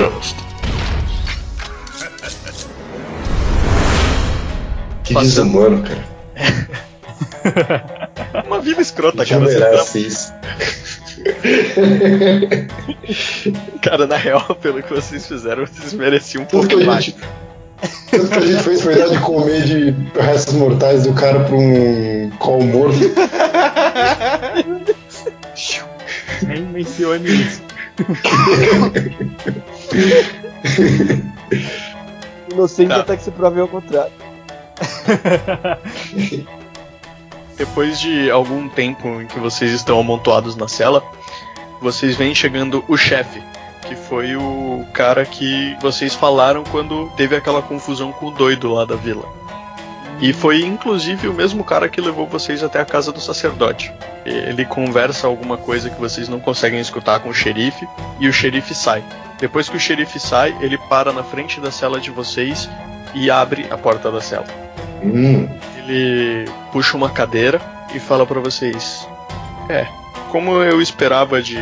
Podcast. Que desumano, cara. Uma vida escrota, cara. Você merece isso. tá- Cara, na real, pelo que vocês fizeram, vocês mereciam um Tudo pouco a mais. gente. Tudo que a gente fez foi dar de comer de restos mortais do cara pra um call morto. Nem mencione isso. Inocente Tá. até que se prove ao contrário. Depois de algum tempo em que vocês estão amontoados na cela, vocês veem chegando o chefe, que foi o cara que vocês falaram quando teve aquela confusão com o doido lá da vila. E foi inclusive o mesmo cara que levou vocês até a casa do sacerdote. Ele conversa alguma coisa que vocês não conseguem escutar com o xerife e o xerife sai. Depois que o xerife sai, ele para na frente da cela de vocês e abre a porta da cela. Hum, Ele puxa uma cadeira e fala pra vocês: É, como eu esperava de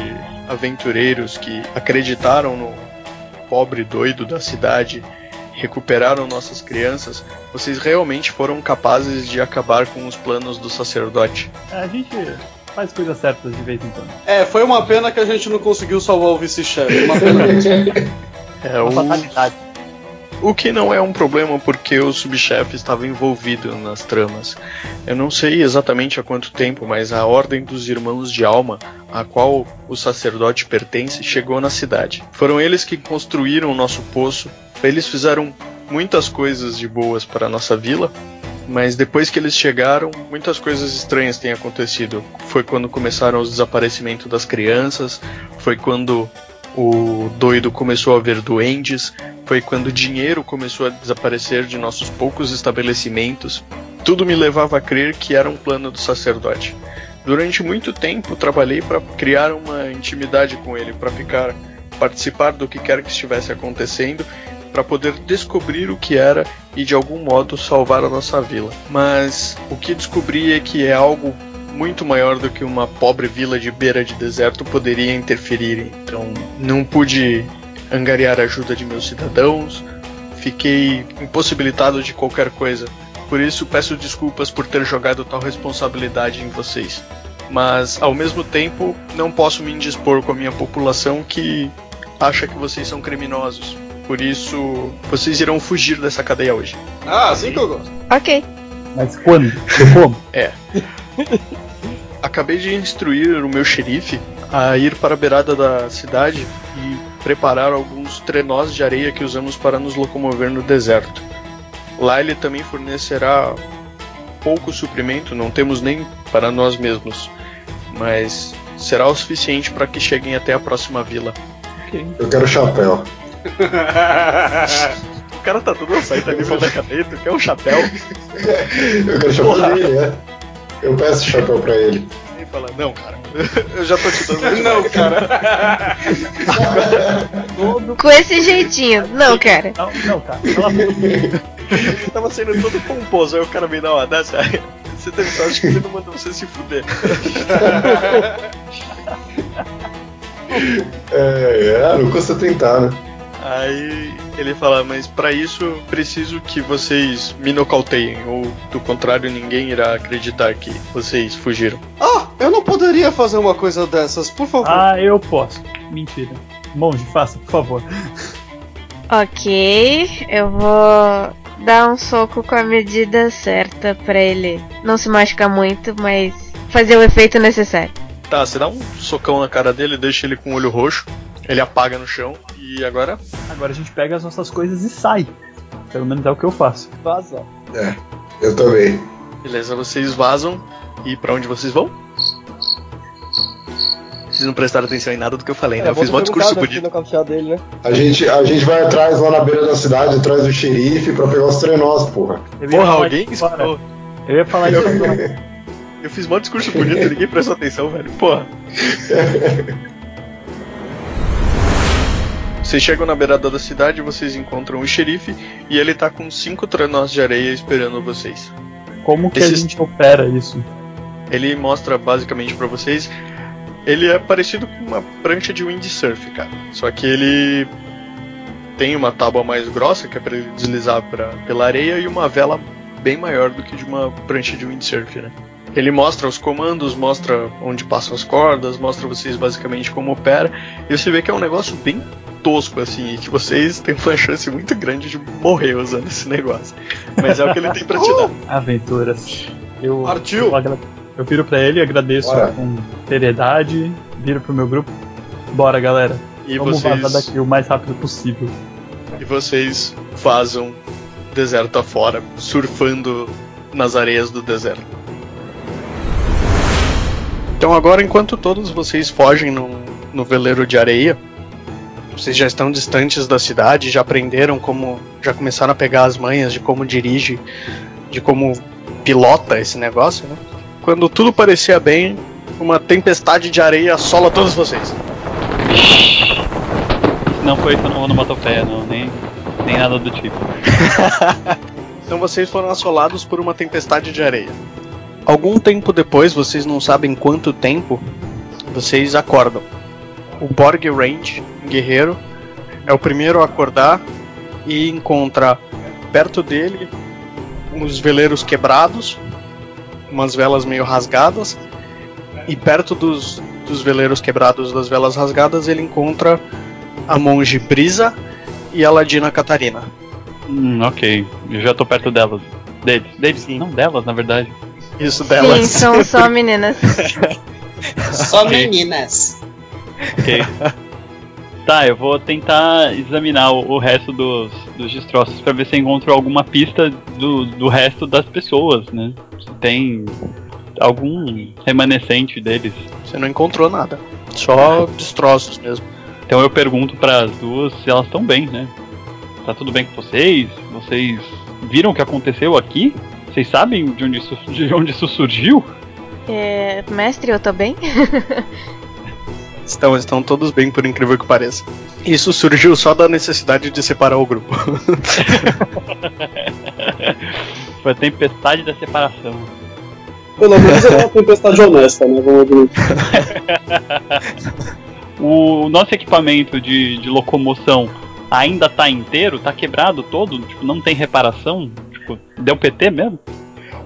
aventureiros que acreditaram no pobre doido da cidade, recuperaram nossas crianças, vocês realmente foram capazes de acabar com os planos do sacerdote. A gente faz coisas certas de vez em quando. É, foi uma pena que a gente não conseguiu salvar o vice-chefe. Uma pena mesmo. É Uma fatalidade. o que não é um problema porque o subchefe estava envolvido nas tramas. Eu não sei exatamente há quanto tempo, mas a Ordem dos Irmãos de Alma, a qual o sacerdote pertence, chegou na cidade. Foram eles que construíram o nosso poço. Eles fizeram muitas coisas de boas para a nossa vila, mas depois que eles chegaram, muitas coisas estranhas têm acontecido. Foi quando começaram os desaparecimentos das crianças, foi quando o doido começou a ver duendes, foi quando o dinheiro começou a desaparecer de nossos poucos estabelecimentos. Tudo me levava a crer que era um plano do sacerdote. Durante muito tempo trabalhei para criar uma intimidade com ele, para ficar participar do que quer que estivesse acontecendo, para poder descobrir o que era e de algum modo salvar a nossa vila. Mas o que descobri é que é algo muito maior do que uma pobre vila de beira de deserto poderia interferir. Então não pude angariar a ajuda de meus cidadãos, fiquei impossibilitado de qualquer coisa. Por isso peço desculpas por ter jogado tal responsabilidade em vocês. Mas ao mesmo tempo não posso me indispor com a minha população que acha que vocês são criminosos. Por isso, vocês irão fugir dessa cadeia hoje. Ah, assim que eu gosto. Ok. Mas quando? Como? Acabei de instruir o meu xerife a ir para a beirada da cidade e preparar alguns trenós de areia que usamos para nos locomover no deserto. Lá ele também fornecerá pouco suprimento, não temos nem para nós mesmos, mas será o suficiente para que cheguem até a próxima vila. eu quero chapéu. O cara tá todo saído ali da cadeia, tu quer um chapéu? Eu quero chapéu Porra. dele, é. Eu peço chapéu pra ele. E fala, não, cara, eu já tô te dando. Não, cara. Com esse jeitinho. Não, cara. Não, não, cara. Cala a boca. Eu tava sendo todo pomposo, aí o cara me dá uma dessa. aí Você teve sorte que ele não mandou você se fuder. É, é, não custa tentar, né? Aí ele fala, mas pra isso preciso que vocês me nocauteiem, ou do contrário ninguém irá acreditar que vocês fugiram. Ah, eu não poderia fazer uma coisa dessas, por favor. Ah, eu posso. Mentira. Monge, faça, por favor. Ok. Eu vou dar um soco com a medida certa pra ele não se machucar muito, mas fazer o efeito necessário. Tá, você dá um socão na cara dele, deixa ele com o olho roxo, ele apaga no chão, e agora Agora a gente pega as nossas coisas e sai. Pelo menos é o que eu faço. Vaza. Eu também. Beleza, vocês vazam e pra onde vocês vão? Vocês não prestaram atenção em nada do que eu falei, né? É, eu fiz um discurso né, bonito. dele, né? A gente, a gente vai atrás lá na beira da cidade, atrás do xerife, pra pegar os trenós, porra. Porra, alguém escutou? Eu ia falar isso agora. Eu fiz um discurso bonito, ninguém prestou atenção, velho. Porra. Vocês chegam na beirada da cidade, vocês encontram o xerife e ele tá com cinco trenós de areia esperando vocês. Como que a gente opera isso? Ele mostra basicamente pra vocês. Ele é parecido com uma prancha de windsurf, cara. Só que ele tem uma tábua mais grossa, que é para ele deslizar pra, pela areia, e uma vela bem maior do que de uma prancha de windsurf, né? Ele mostra os comandos, mostra onde passam as cordas, mostra vocês basicamente como opera, e você vê que é um negócio bem tosco, assim, e que vocês têm uma chance muito grande de morrer usando esse negócio. Mas é o que ele tem pra te dar. Aventuras. Eu, Partiu! eu, agra- eu viro pra ele, agradeço Bora. com seriedade, viro pro meu grupo. Bora, galera. E Vamos vocês, vazar daqui o mais rápido possível. e vocês vazam deserto afora, surfando nas areias do deserto. Então agora, enquanto todos vocês fogem no, no veleiro de areia, vocês já estão distantes da cidade, já aprenderam como, já começaram a pegar as manhas de como dirige, de como pilota esse negócio, né? Quando tudo parecia bem, uma tempestade de areia assola todos vocês. Não foi isso no onomatopeia, não, nem, nem nada do tipo. Então vocês foram assolados por uma tempestade de areia. Algum tempo depois, vocês não sabem quanto tempo, vocês acordam. O Borg Range, guerreiro, é o primeiro a acordar e encontra perto dele uns veleiros quebrados, umas velas meio rasgadas, e perto dos, dos veleiros quebrados, das velas rasgadas, ele encontra a monge Brisa e a Ladina Catarina. Hum, ok. Eu já tô perto delas. Deles. Deles? Sim. Não, delas, na verdade. Isso delas. Sim, são só meninas. Só meninas. Ok. tá, eu vou tentar examinar o, o resto dos, dos destroços pra ver se eu encontro alguma pista do, do resto das pessoas, né? Se tem algum remanescente deles. Você não encontrou nada. Só destroços mesmo. Então eu pergunto para as duas se elas estão bem, né? Tá tudo bem com vocês? Vocês viram o que aconteceu aqui? Vocês sabem de onde isso, de onde isso surgiu? É, mestre, eu tô bem? Estão, estão todos bem, por incrível que pareça. Isso surgiu só da necessidade de separar o grupo. Foi a tempestade da separação. Pelo menos é uma tempestade honesta, né? Vamos. O nosso equipamento de, de locomoção ainda tá inteiro? Tá quebrado todo? Tipo, não tem reparação? Tipo, deu PT mesmo?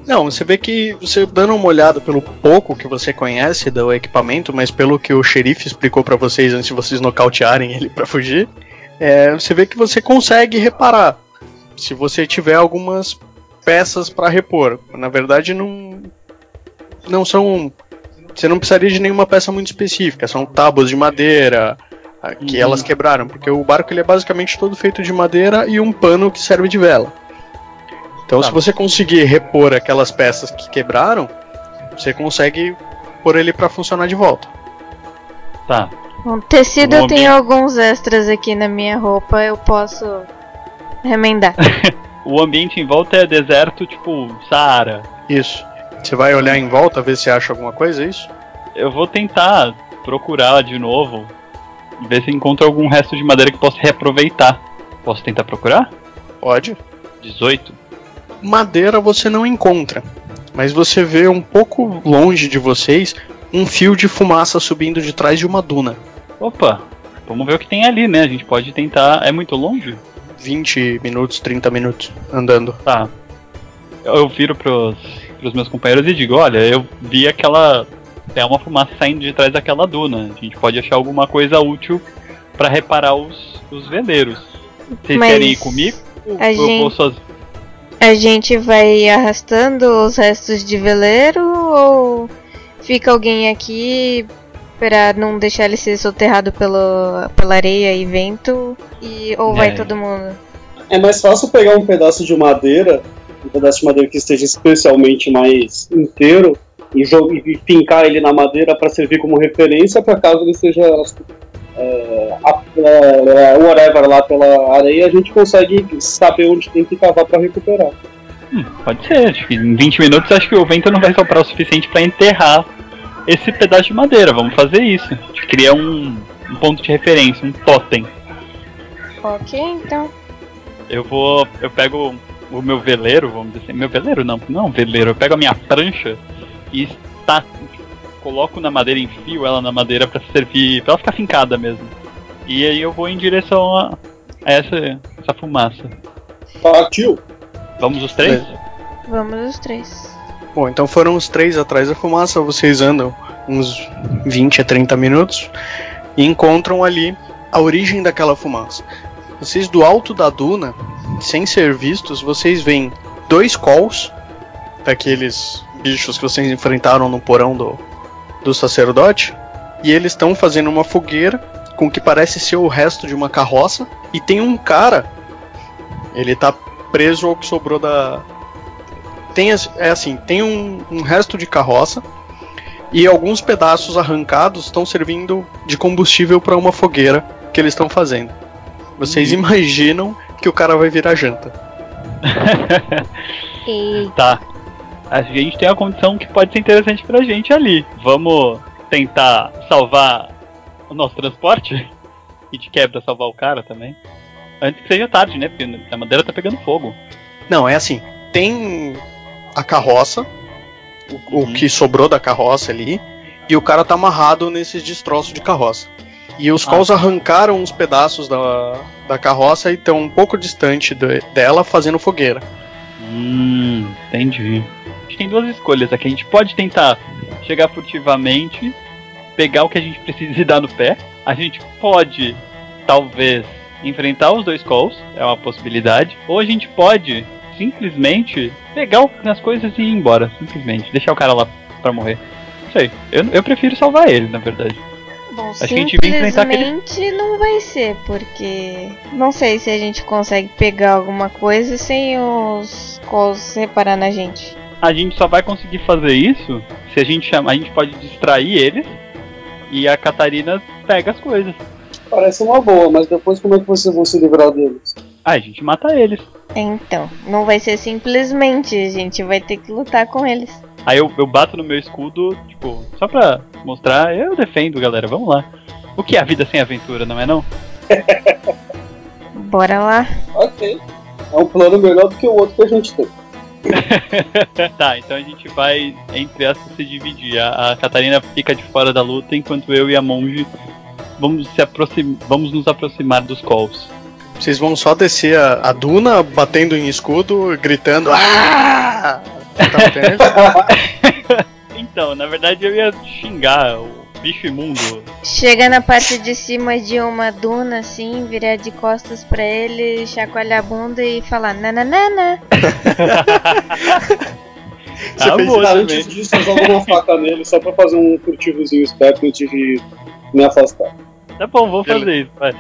Não, você vê que você dando uma olhada pelo pouco que você conhece do equipamento, mas pelo que o xerife explicou pra vocês antes de vocês nocautearem ele pra fugir, é, você vê que você consegue reparar. Se você tiver algumas peças pra repor. Na verdade, não não são você não precisaria de nenhuma peça muito específica, são tábuas de madeira ah, que Uhum. elas quebraram, porque o barco ele é basicamente todo feito de madeira e um pano que serve de vela. Então, Tá. se você conseguir repor aquelas peças que quebraram, você consegue pôr ele pra funcionar de volta. Tá. O tecido eu tenho ambiente- alguns extras aqui na minha roupa, eu posso remendar. O ambiente em volta é deserto, tipo, Saara. Isso. Você vai olhar em volta, ver se acha alguma coisa, é isso? Eu vou tentar procurar de novo. Ver se encontro algum resto de madeira que possa reaproveitar. Posso tentar procurar? Pode. 18. Madeira você não encontra, mas você vê um pouco longe de vocês um fio de fumaça subindo de trás de uma duna. Opa, vamos ver o que tem ali, né? A gente pode tentar. É muito longe? 20 minutos, 30 minutos andando. Tá. Eu, eu viro pros, pros meus companheiros e digo: olha, eu vi aquela. Tem uma fumaça saindo de trás daquela duna. A gente pode achar alguma coisa útil pra reparar os, os veleiros. Vocês Mas querem ir comigo? a eu gente- vou soz- A gente vai arrastando os restos de veleiro ou fica alguém aqui pra não deixar ele ser soterrado pelo, pela areia e vento? E, ou vai É. todo mundo? É mais fácil pegar um pedaço de madeira, um pedaço de madeira que esteja especialmente mais inteiro, e, e fincar ele na madeira para servir como referência para caso ele seja é, a- é, whatever lá pela areia, a gente consegue saber onde tem que cavar para recuperar. Hum, pode ser. Acho que em 20 minutos acho que o vento não vai soprar o suficiente pra enterrar esse pedaço de madeira. Vamos fazer isso. A gente cria um, um ponto de referência, um totem. Ok, então. Eu vou. Eu pego o meu veleiro, vamos dizer assim. Meu veleiro não, não é um veleiro. Eu pego a minha prancha e está, coloco na madeira, enfio ela na madeira pra servir. pra ela ficar fincada mesmo. E aí eu vou em direção a, essa, essa fumaça. Partiu. Vamos os três? Vamos os três. Bom, então foram os três atrás da fumaça, vocês andam uns 20 a 30 minutos e encontram ali a origem daquela fumaça. Vocês do alto da duna, sem ser vistos, vocês veem dois calls daqueles bichos que vocês enfrentaram no porão do, do sacerdote, e eles estão fazendo uma fogueira com o que parece ser o resto de uma carroça, e tem um cara, ele tá preso ao que sobrou da, tem é assim, tem um, um resto de carroça e alguns pedaços arrancados estão servindo de combustível para uma fogueira que eles estão fazendo. Vocês imaginam que o cara vai virar janta? Tá. A gente tem uma condição que pode ser interessante pra gente ali. Vamos tentar salvar o nosso transporte? E de quebra salvar o cara também? Antes que seja tarde, né? Porque a madeira tá pegando fogo. Não, é assim, tem a carroça, o, o Uhum. que sobrou da carroça ali, e o cara tá amarrado nesses destroços de carroça. E os Ah. calls arrancaram uns pedaços da, da carroça e estão um pouco distante de- dela fazendo fogueira. Hum, entendi. Gente tem duas escolhas aqui. A gente pode tentar chegar furtivamente, pegar o que a gente precisa e dar no pé. A gente pode, talvez, enfrentar os dois calls, é uma possibilidade. Ou a gente pode simplesmente pegar as coisas e ir embora. Simplesmente. Deixar o cara lá pra morrer. Não sei. Eu, eu prefiro salvar ele, na verdade. Bom, Acho que a gente vai aquele- simplesmente não vai ser, porque não sei se a gente consegue pegar alguma coisa sem os calls reparar na gente. A gente só vai conseguir fazer isso se a gente chamar. A gente pode distrair eles e a Catarina pega as coisas. Parece uma boa, mas depois como é que vocês vão se livrar deles? Ah, a gente mata eles. Então, não vai ser simplesmente, a gente vai ter que lutar com eles. Aí eu, eu bato no meu escudo, tipo, só pra mostrar, eu defendo, galera, vamos lá. O que é a vida sem aventura, não é não? Bora lá. Ok. É um plano melhor do que o outro que a gente tem. tá, então a gente vai, entre aspas, se dividir. A, a Catarina fica de fora da luta, enquanto eu e a monge vamos, se aproxim, vamos nos aproximar dos calls. Vocês vão só descer a, a duna, batendo em escudo, gritando. Ah! Tá? Então, na verdade eu ia xingar o bicho imundo. Chega na parte de cima de uma duna assim, virar de costas pra ele, chacoalhar a bunda e falar nananana. Você Ah, fez boa antes disso, eu jogo uma faca nele só pra fazer um furtivozinho esperto antes de me afastar. Tá bom, vou fazer isso. Vai.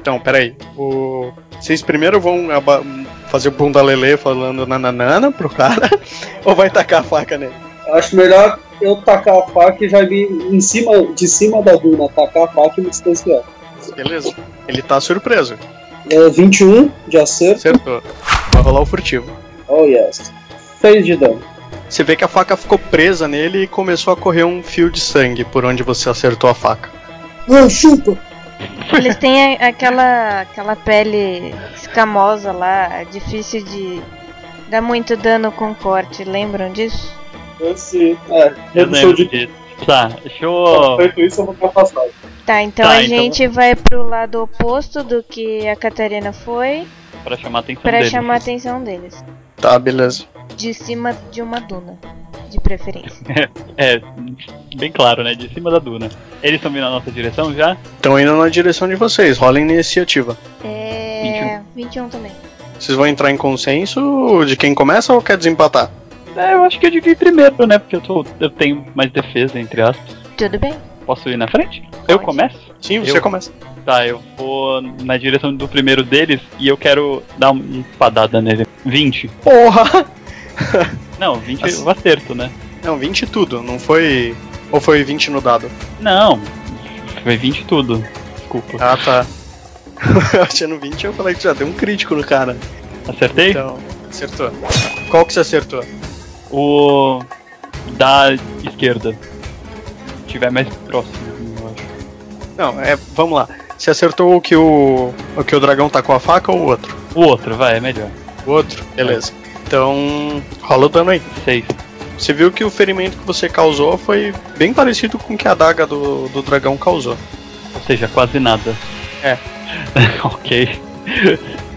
Então, peraí. O... Vocês primeiro vão fazer o bunda lelê falando nananana pro cara? ou vai tacar a faca nele? Acho melhor eu tacar a faca e já me em cima, de cima da duna, tacar a faca e me distanciar. Beleza. Ele tá surpreso. É 21 de acerto. Acertou. Vai rolar o furtivo. Oh yes. 6 de dano. Você vê que a faca ficou presa nele e começou a correr um fio de sangue por onde você acertou a faca. Ah, chupa! Eles têm a- aquela, aquela pele escamosa lá, difícil de dar muito dano com corte, lembram disso? Eu sim. É, Eu redução lembro de disso. Tá, deixa eu. Feito isso, eu vou ficar afastado. Tá, então Tá, a então- gente vai pro lado oposto do que a Catarina foi, Pra chamar a atenção pra dele. chamar a atenção deles. Tá, beleza. De cima de uma duna, de preferência. É, bem claro, né? De cima da duna. Eles estão vindo na nossa direção já? Estão indo na direção de vocês. Rolem iniciativa. É. 21 também. Vocês vão entrar em consenso de quem começa ou quer desempatar? É, eu acho que eu devia ir primeiro, né? Porque eu, tô, eu tenho mais defesa, entre aspas. Tudo bem. Posso ir na frente? Eu Pode. começo? Sim, você Eu? começa. Tá, eu vou na direção do primeiro deles e eu quero dar uma espadada nele. 20. Porra! Não, 20 Assim. eu acerto, né? Não, 20 tudo, não foi. Ou foi 20 no dado? Não, foi 20 tudo. Desculpa. Ah, tá. Eu achei no 20 eu falei que já deu um crítico no cara. Acertei? Então, acertou. Qual que você acertou? O da esquerda. Se tiver mais próximo, eu acho. Não, é. Vamos lá. Você acertou o que o. o que o dragão tá com a faca ou o outro? O outro, vai, é melhor. O outro? Beleza. Então. rola o dano aí. 6. Você viu que o ferimento que você causou foi bem parecido com o que a adaga do, do dragão causou. Ou seja, quase nada. É. ok.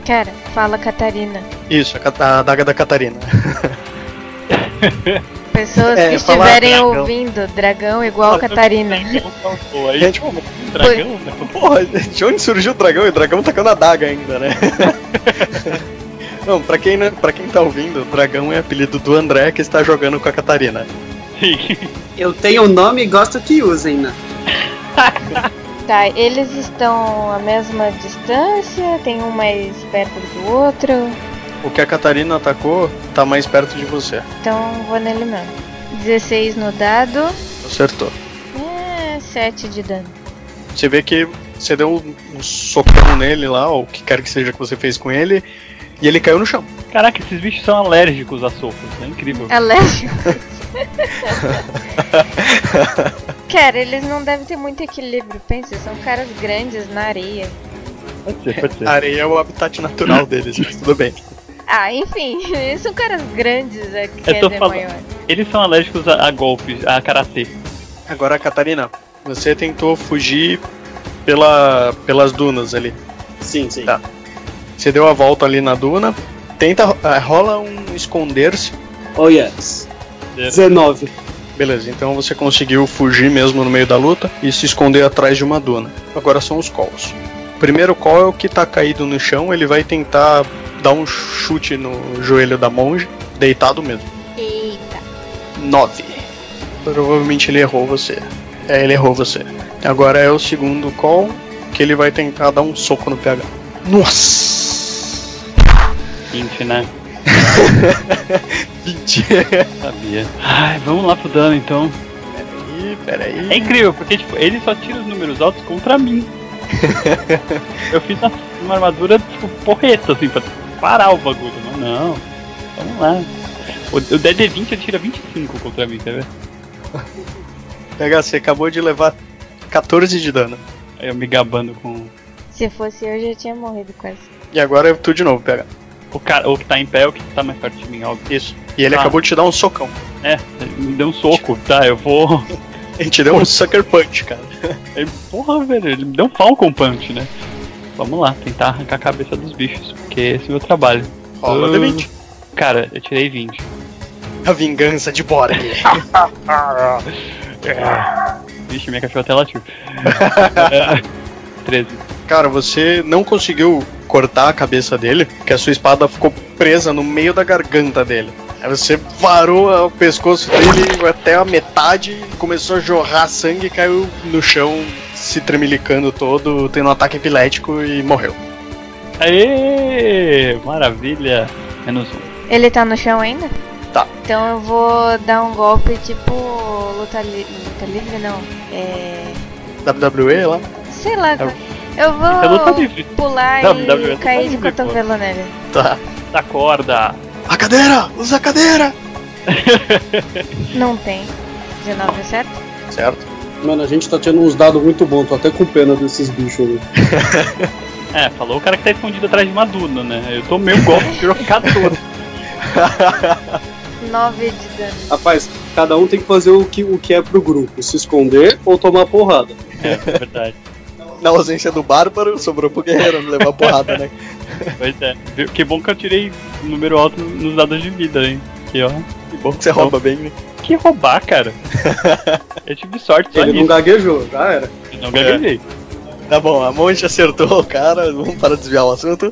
Cara, fala Catarina. Isso, a, a adaga da Catarina. Pessoas É, que estiverem dragão. ouvindo, dragão igual Catarina. Pô, aí, tipo, dragão, né? Porra, de onde surgiu o dragão? E o dragão tacando a adaga ainda, né? Não, pra quem, não- pra quem tá ouvindo, o dragão é apelido do André que está jogando com a Catarina. Sim. Eu tenho o nome e gosto que usem, né? Tá, eles estão à mesma distância? Tem um mais perto do outro? O que a Catarina atacou tá mais perto de você. Então vou nele mesmo. 16 no dado. Acertou. É, 7 de dano. Você vê que você deu um, socão nele lá, ou o que quer que seja que você fez com ele, e ele caiu no chão. Caraca, esses bichos são alérgicos a socos, é incrível. Alérgico. Cara, eles não devem ter muito equilíbrio. Pensa, são caras grandes na areia. Pode ser, pode ser. A areia é o habitat natural deles, mas tudo bem. Ah, enfim, eles são caras grandes, é, quer tô dizer, falando. maior. Eles são alérgicos a, a golpes, a karatê. Agora, Catarina, você tentou fugir pela, pelas dunas ali. Sim, sim. Tá. Você deu a volta ali na duna. Tenta. eh, rola um esconder-se. Oh yes. 19. Beleza, então você conseguiu fugir mesmo no meio da luta e se esconder atrás de uma duna. Agora são os calls. O primeiro call é o que tá caído no chão, ele vai tentar dar um chute no joelho da monge, deitado mesmo. Eita. 9. Provavelmente ele errou você. É, ele errou você. Agora é o segundo call, que ele vai tentar dar um soco no PH. Nossa! 20, né? 20. Sabia. Ai, vamos lá pro dano então. Ih, peraí. É incrível, porque tipo, ele só tira os números altos contra mim. Eu fiz uma, uma armadura, tipo, porreta, assim, pra parar o bagulho. Mas não. Vamos lá. O, o DD20 tira 25 contra mim, quer ver? PH, você acabou de levar 14 de dano. Aí eu me gabando com. Se fosse eu, já tinha morrido quase. E agora é tu de novo, PH. O cara, o que tá em pé é o que tá mais perto de mim, óbvio. Isso. E ele Ah. acabou de te dar um socão. É, ele me deu um soco, tá? Eu vou. Ele te deu um sucker punch, cara. Ele, porra, velho, ele me deu um Falcon Punch, né? Vamos lá, tentar arrancar a cabeça dos bichos, porque esse é o meu trabalho. Rola Ah. D20. Cara, eu tirei 20. A vingança de Borg. Vixe, minha cachorra até latiu. É, 13. Cara, você não conseguiu cortar a cabeça dele, porque a sua espada ficou presa no meio da garganta dele. Aí você varou o pescoço dele até a metade, começou a jorrar sangue e caiu no chão, se tremelicando todo, tendo um ataque epilético e morreu. Aê! Maravilha! Menos um. Ele tá no chão ainda? Tá. Então eu vou dar um golpe tipo. Luta, li luta livre, não. É. WWE lá? Sei lá. É- Eu vou É pular WWE e luta cair de cotovelo nele. Tá. Da corda! A cadeira! Usa a cadeira! Não tem. 19, certo? Certo. Mano, a gente tá tendo uns dados muito bons, tô até com pena desses bichos ali. É, falou o cara que tá escondido atrás de uma duna, né? Eu tomei um golpe, tirou 14. 9 de dano. Rapaz, cada um tem que fazer o que, o que é pro grupo: se esconder ou tomar porrada. É, é verdade. Na ausência do bárbaro, sobrou pro guerreiro não levar porrada, né? Pois é. Que bom que eu tirei um número alto nos dados de vida, hein? Aqui, ó. Que bom que você rouba bem, né? Que roubar, cara. Eu tive sorte só Ele não gaguejou, já era. Eu não gaguejei. Tá bom, a monte acertou o cara, vamos para desviar o assunto.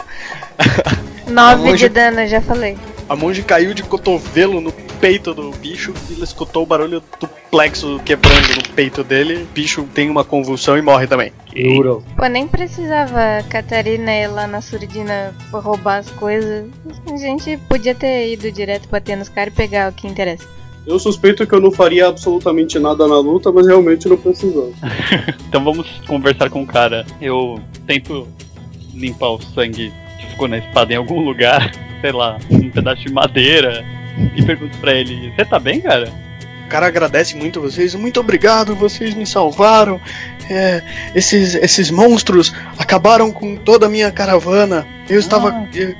9 Aonde- de dano, já falei. A monge caiu de cotovelo no peito do bicho e ele escutou o barulho do plexo quebrando no peito dele. O bicho tem uma convulsão e morre também. Juro. Pô, nem precisava a Catarina ir lá na surdina roubar as coisas. A gente podia ter ido direto bater nos caras e pegar o que interessa. Eu suspeito que eu não faria absolutamente nada na luta, mas realmente não precisava. Então vamos conversar com o cara. Eu tento limpar o sangue que ficou na espada em algum lugar, sei lá, um pedaço de madeira, e pergunto pra ele: Você tá bem, cara? O cara agradece muito vocês, muito obrigado, vocês me salvaram. É, esses, esses monstros acabaram com toda a minha caravana. Eu estava. Ah. Eu,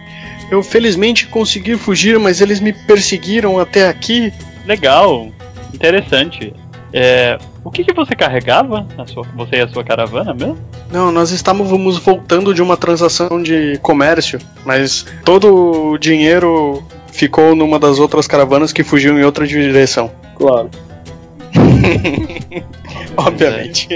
eu felizmente consegui fugir, mas eles me perseguiram até aqui. Legal, interessante. É, o que, que você carregava? A sua, você e a sua caravana mesmo? Não, nós estávamos voltando de uma transação de comércio, mas todo o dinheiro ficou numa das outras caravanas que fugiu em outra direção. Claro. Obviamente.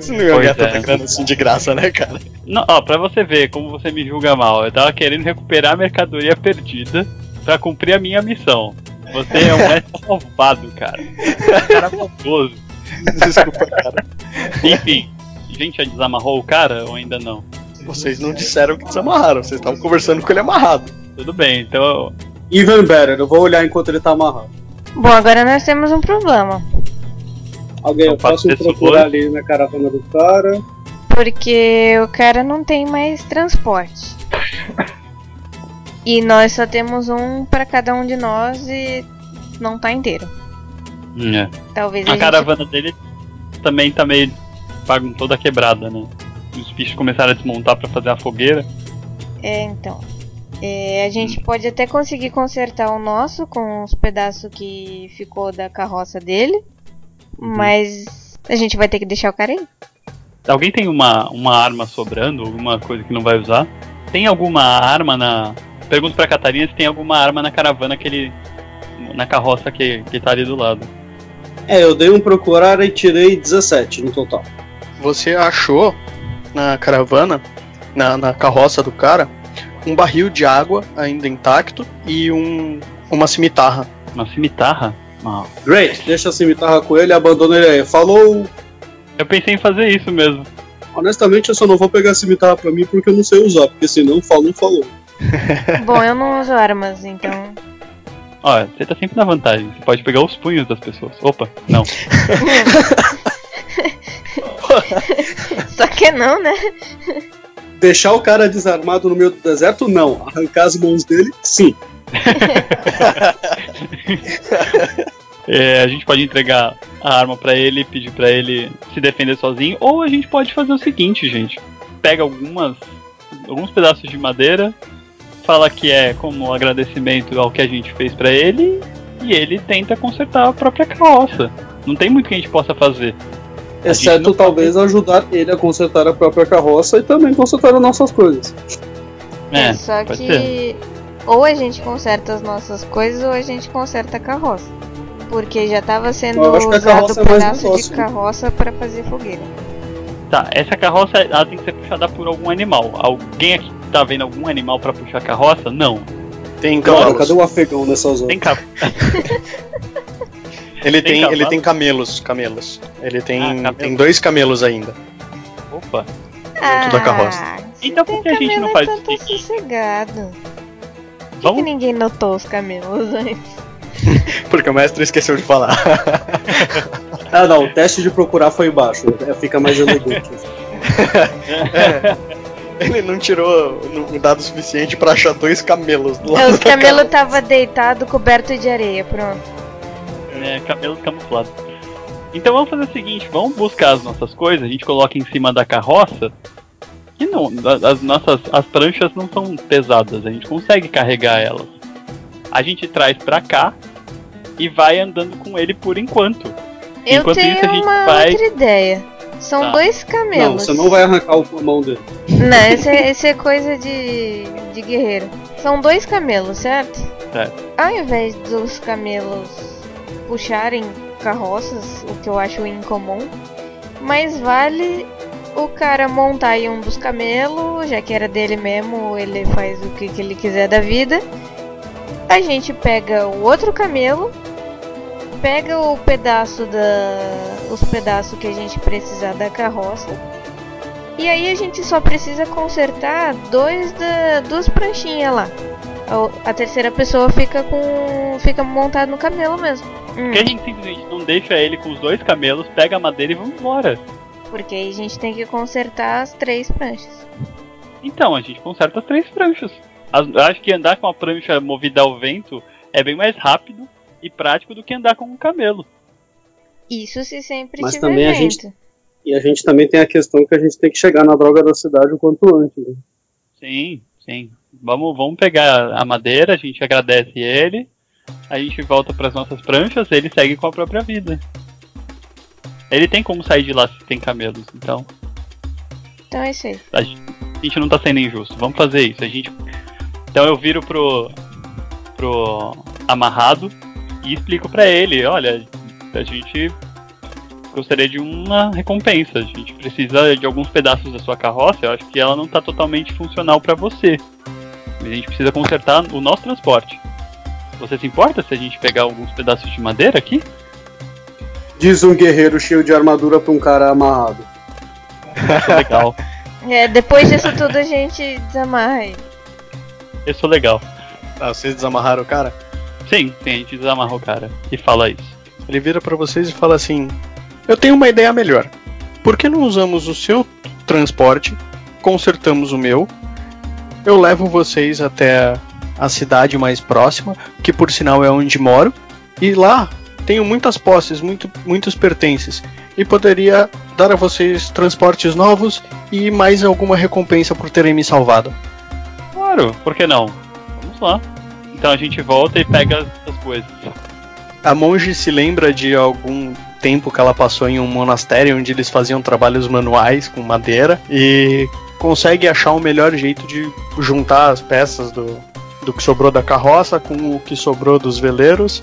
Isso não ia ganhar tanta é. grana assim de graça, né, cara? Não, ó, pra você ver como você me julga mal, eu tava querendo recuperar a mercadoria perdida pra cumprir a minha missão. Você é um mestre malvado, cara. Cara maldoso. Desculpa, cara. Enfim, a gente já desamarrou o cara ou ainda não? Vocês não disseram que desamarraram, vocês estavam conversando com ele amarrado. Tudo bem, então. Even better, eu vou olhar enquanto ele tá amarrado. Bom, agora nós temos um problema. Alguém, eu Então, faço posso procurar ali na caravana do cara. Porque o cara não tem mais transporte. E nós só temos um pra cada um de nós e não tá inteiro. É. Talvez a, A gente caravana dele também tá meio toda quebrada, né? Os bichos começaram a desmontar pra fazer a fogueira. É, então. É, a gente pode até conseguir consertar o nosso com os pedaços que ficou da carroça dele. Mas a gente vai ter que deixar o cara aí. Alguém tem uma, uma arma sobrando, alguma coisa que não vai usar? Tem alguma arma na. Pergunto pra Catarina se tem alguma arma na caravana que ele. na carroça que, que tá ali do lado. É, eu dei um procurar e tirei 17 no total. Você achou na caravana, na, na carroça do cara, um barril de água ainda intacto e um, uma cimitarra. Uma cimitarra? Não. Great, deixa a cimitarra com ele e abandona ele aí. Falou! Eu pensei em fazer isso mesmo. Honestamente, eu só não vou pegar a cimitarra pra mim porque eu não sei usar, porque senão falou, falou. Bom, eu não uso armas, então. Ó, você tá sempre na vantagem. Você pode pegar os punhos das pessoas. Opa, não. Só que não, né? Deixar o cara desarmado no meio do deserto, não. Arrancar as mãos dele, sim. É, a gente pode entregar a arma pra ele, pedir pra ele se defender sozinho, ou a gente pode fazer o seguinte, gente. Pega algumas alguns pedaços de madeira, fala que é como agradecimento ao que a gente fez pra ele e ele tenta consertar a própria carroça. Não tem muito que a gente possa fazer. Exceto não talvez ajudar ele a consertar a própria carroça e também consertar as nossas coisas. É, Só pode que ou a gente conserta as nossas coisas ou a gente conserta a carroça. Porque já tava sendo usado carroça é pedaço negócio, de carroça pra fazer fogueira. Tá, essa carroça ela tem que ser puxada por algum animal. Alguém aqui tá vendo algum animal pra puxar a carroça? Não. Tem Claro, cavalos. cadê o afegão nessa zona? Tem cap... Ele Tem tem, ele tem camelos, camelos. Ele tem, Ah, camelo. tem dois camelos ainda. Opa. da carroça. Ah, Então por que a gente camelo, não faz é o seguinte? sossegado. Por que, ninguém notou os camelos antes? Porque o mestre esqueceu de falar. Ah, não, o teste de procurar foi baixo. é, Fica mais elegante. Ele não tirou o dado suficiente pra achar dois camelos do É, lado os da camelos carroça. tava deitado coberto de areia, pronto. É, camelos camuflados. Então vamos fazer o seguinte, vamos buscar as nossas coisas, a gente coloca em cima da carroça. E não, as nossas as pranchas não são pesadas, a gente consegue carregar elas. A gente traz pra cá e vai andando com ele por enquanto. Eu Enquanto tenho isso, a gente uma vai- outra ideia. São Tá. dois Não, camelos. você não vai arrancar o- a mão dele. Não, isso é, isso é coisa de, de guerreiro. São dois camelos, certo? Certo. Ao invés dos camelos puxarem carroças, o que eu acho incomum, mais vale o cara montar em um dos camelos, já que era dele mesmo, ele faz o que, que ele quiser da vida. A gente pega o outro camelo, pega o pedaço da. os pedaços que a gente precisar da carroça. E aí a gente só precisa consertar dois da, duas pranchinhas lá. A, a terceira pessoa fica com. fica montado no camelo mesmo. Hum, Porque a gente simplesmente não deixa ele com os dois camelos, pega a madeira e vamos embora. porque aí a gente tem que consertar as três pranchas. Então, a gente conserta as três pranchas. As- eu acho que andar com a prancha movida ao vento é bem mais rápido e prático do que andar com um camelo. Isso se sempre Mas tiver também a vento. gente- E a gente também tem a questão que a gente tem que chegar na droga da cidade o quanto antes. né? Sim, sim. Vamos, vamos pegar a madeira, a gente agradece ele, a gente volta para as nossas pranchas, ele segue com a própria vida. Ele tem como sair de lá se tem camelos, então Então é isso aí. a gente, a gente não tá sendo injusto. Vamos fazer isso. A gente. Então eu viro pro. pro amarrado e explico pra ele, olha, a gente gostaria de uma recompensa. A gente precisa de alguns pedaços da sua carroça. Eu acho que ela não tá totalmente funcional pra você. A gente precisa consertar o nosso transporte. Você se importa se a gente pegar alguns pedaços de madeira aqui? Diz um guerreiro cheio de armadura pra um cara amarrado. É legal. É, depois disso tudo a gente desamarra ele. Eu sou legal. Ah, vocês desamarraram o cara? Sim, sim, a gente desamarra o cara e fala isso. Ele vira pra vocês e fala assim: Eu tenho uma ideia melhor. Por que não usamos o seu transporte, consertamos o meu, eu levo vocês até a cidade mais próxima, que por sinal é onde moro, e lá tenho muitas posses, muito, muitos pertences, e poderia dar a vocês transportes novos e mais alguma recompensa por terem me salvado. Claro, por que não? Vamos lá. Então a gente volta e pega as, as coisas. A monge se lembra de algum tempo que ela passou em um monastério onde eles faziam trabalhos manuais com madeira e consegue achar o melhor jeito de juntar as peças do, do que sobrou da carroça com o que sobrou dos veleiros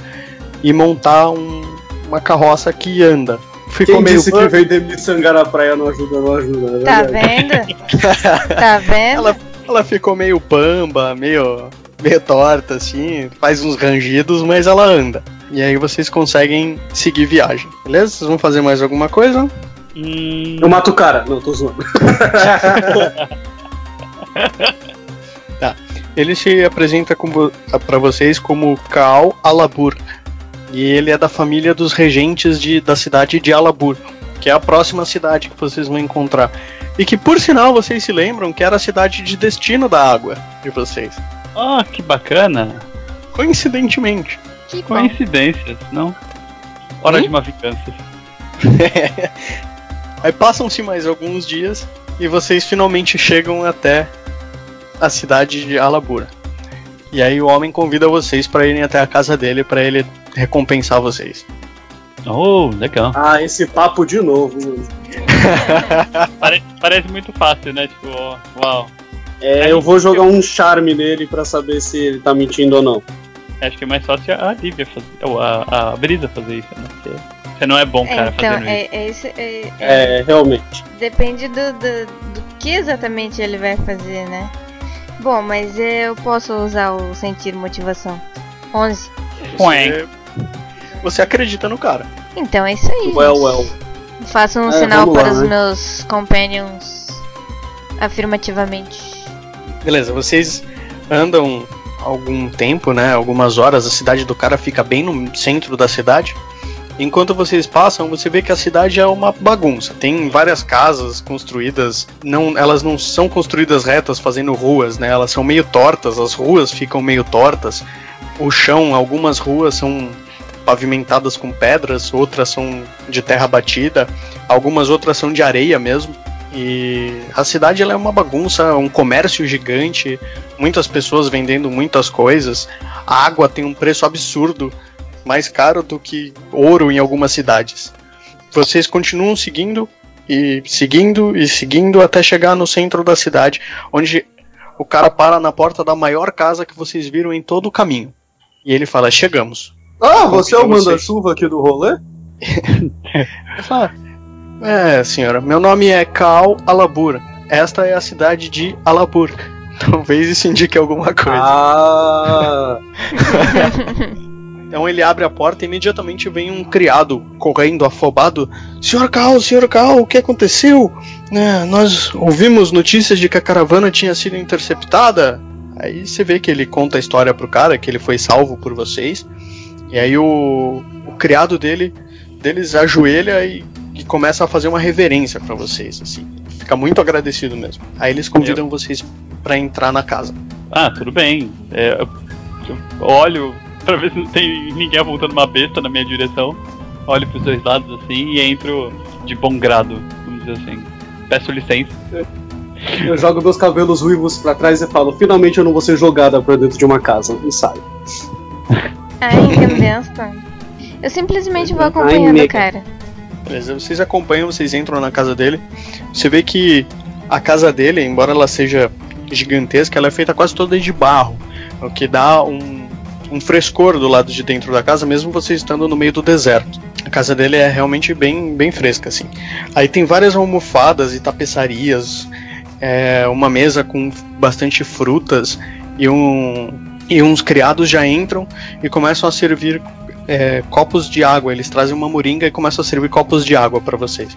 e montar um- uma carroça que anda. Ficou Quem meio disse que vender miçanga na praia não ajuda, não ajuda, né? Tá vendo? tá vendo? Ela, ela ficou meio pamba, meio, meio torta, assim, faz uns rangidos, mas ela anda. E aí vocês conseguem seguir viagem, beleza? Vocês vão fazer mais alguma coisa? Hum, Eu mato o cara. Não, tô zoando. Ele se apresenta para vocês como Kaal Alabur. E ele é da família dos regentes de, da cidade de Alabur, que é a próxima cidade que vocês vão encontrar. E que, por sinal, vocês se lembram que era a cidade de destino da água de vocês. Ah, que bacana. Coincidentemente. Que bom. Coincidências, não? Hora Hum? de uma vingança. Aí passam-se mais alguns dias e vocês finalmente chegam até a cidade de Alabura. E aí o homem convida vocês para irem até a casa dele para ele recompensar vocês. Oh, legal. Ah, esse papo de novo. Pare- parece muito fácil, né? Tipo, ó, uau. É, eu vou jogar um charme nele pra saber se ele tá mentindo ou não. Acho que é mais fácil a Lívia fazer. Ou a, a Brisa fazer isso, né? Porque você não é bom, É, cara, então, fazendo isso. é, é isso. É, é- É, realmente. Depende do, do, do que exatamente ele vai fazer, né? Bom, mas eu posso usar o sentir motivação. 11. Você, você acredita no cara. Então é isso aí. Well, gente. well. Faço um É, sinal lá, para os né? meus companions afirmativamente. Beleza, vocês andam algum tempo, né? Algumas horas, a cidade do cara fica bem no centro da cidade. Enquanto vocês passam, você vê que a cidade é uma bagunça. Tem várias casas construídas, não, elas não são construídas retas fazendo ruas, né? Elas são meio tortas, as ruas ficam meio tortas. O chão, algumas ruas são pavimentadas com pedras, outras são de terra batida, algumas outras são de areia mesmo. E a cidade ela é uma bagunça, um comércio gigante, muitas pessoas vendendo muitas coisas. A água tem um preço absurdo, mais caro do que ouro em algumas cidades. Vocês continuam seguindo e seguindo e seguindo até chegar no centro da cidade, onde o cara para na porta da maior casa que vocês viram em todo o caminho. E ele fala: "Chegamos". Ah, você é o manda-chuva aqui do rolê? É, senhora, meu nome é Kaal Alabur. Esta é a cidade de Alabur. Talvez isso indique alguma coisa. Ah, Então ele abre a porta e imediatamente vem um criado correndo, afobado. Senhor Kaal, senhor Kaal, o que aconteceu? "É, nós ouvimos notícias de que a caravana tinha sido interceptada. Aí você vê que ele conta a história pro cara, que ele foi salvo por vocês. E aí o, o criado dele, deles ajoelha e, e começa a fazer uma reverência pra vocês, assim. Fica muito agradecido mesmo. Aí eles convidam vocês pra entrar na casa. Ah, tudo bem. É, eu eu olho pra ver se não tem ninguém apontando uma besta na minha direção. Olho pros dois lados assim e entro de bom grado, vamos dizer assim. Peço licença. eu jogo meus cabelos ruivos pra trás e falo: finalmente eu não vou ser jogada pra dentro de uma casa. E saio. Ai, que benção. Eu simplesmente vou acompanhando o cara. Beleza, vocês acompanham, vocês entram na casa dele. Você vê que a casa dele, embora ela seja gigantesca, ela é feita quase toda de barro, o que dá um, um frescor do lado de dentro da casa, mesmo vocês estando no meio do deserto. A casa dele é realmente bem, bem fresca, assim. Aí tem várias almofadas e tapeçarias, é, uma mesa com bastante frutas e um e uns criados já entram e começam a servir é, copos de água. Eles trazem uma moringa e começam a servir copos de água para vocês.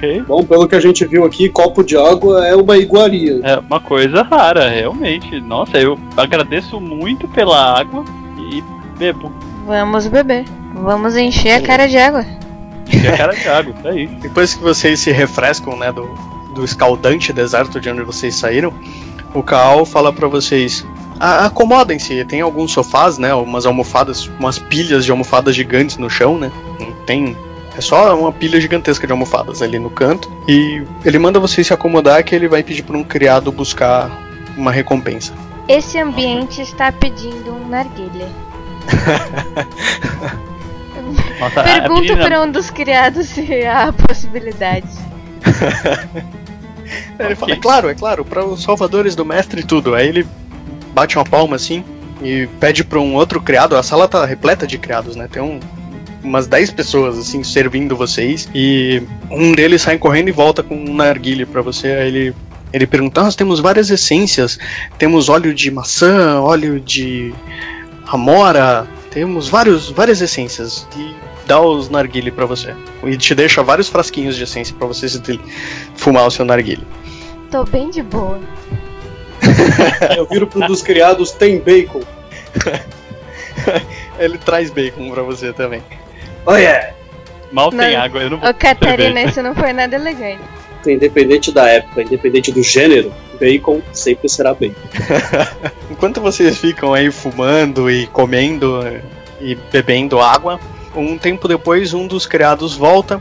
Ok. Bom, pelo que a gente viu aqui, copo de água é uma iguaria. É uma coisa rara, realmente. Nossa, eu agradeço muito pela água e bebo. Vamos beber. Vamos encher a cara de água. E a cara de água, tá aí. Depois que vocês se refrescam, né, do, do escaldante deserto de onde vocês saíram, o Kaal fala para vocês: "Ah, acomodem-se. Tem alguns sofás, né, umas almofadas, umas pilhas de almofadas gigantes no chão, né? Não Tem é só uma pilha gigantesca de almofadas ali no canto e ele manda vocês se acomodar que ele vai pedir para um criado buscar uma recompensa. Esse ambiente está pedindo um narguilha. Nossa, Pergunto menina- para um dos criados se há possibilidade. Ele fala, é claro, é claro, para os salvadores do mestre e tudo. Aí ele bate uma palma assim e pede para um outro criado. A sala tá repleta de criados, né? Tem um, umas 10 pessoas assim servindo vocês e um deles sai correndo e volta com um narguile para você. Aí ele ele pergunta: "Nós temos várias essências. Temos óleo de maçã, óleo de amora, temos vários várias essências." E dá os narguile para você. E te deixa vários frasquinhos de essência para você se fumar o seu narguile. Tô bem de boa. Eu viro pro dos criados, tem bacon. Ele traz bacon pra você também. Olha! Mal tem Não. água, eu não vou Ô, Catarina, isso não foi nada elegante. Independente da época, independente do gênero, bacon sempre será bacon. Enquanto vocês ficam aí fumando e comendo e bebendo água, um tempo depois um dos criados volta.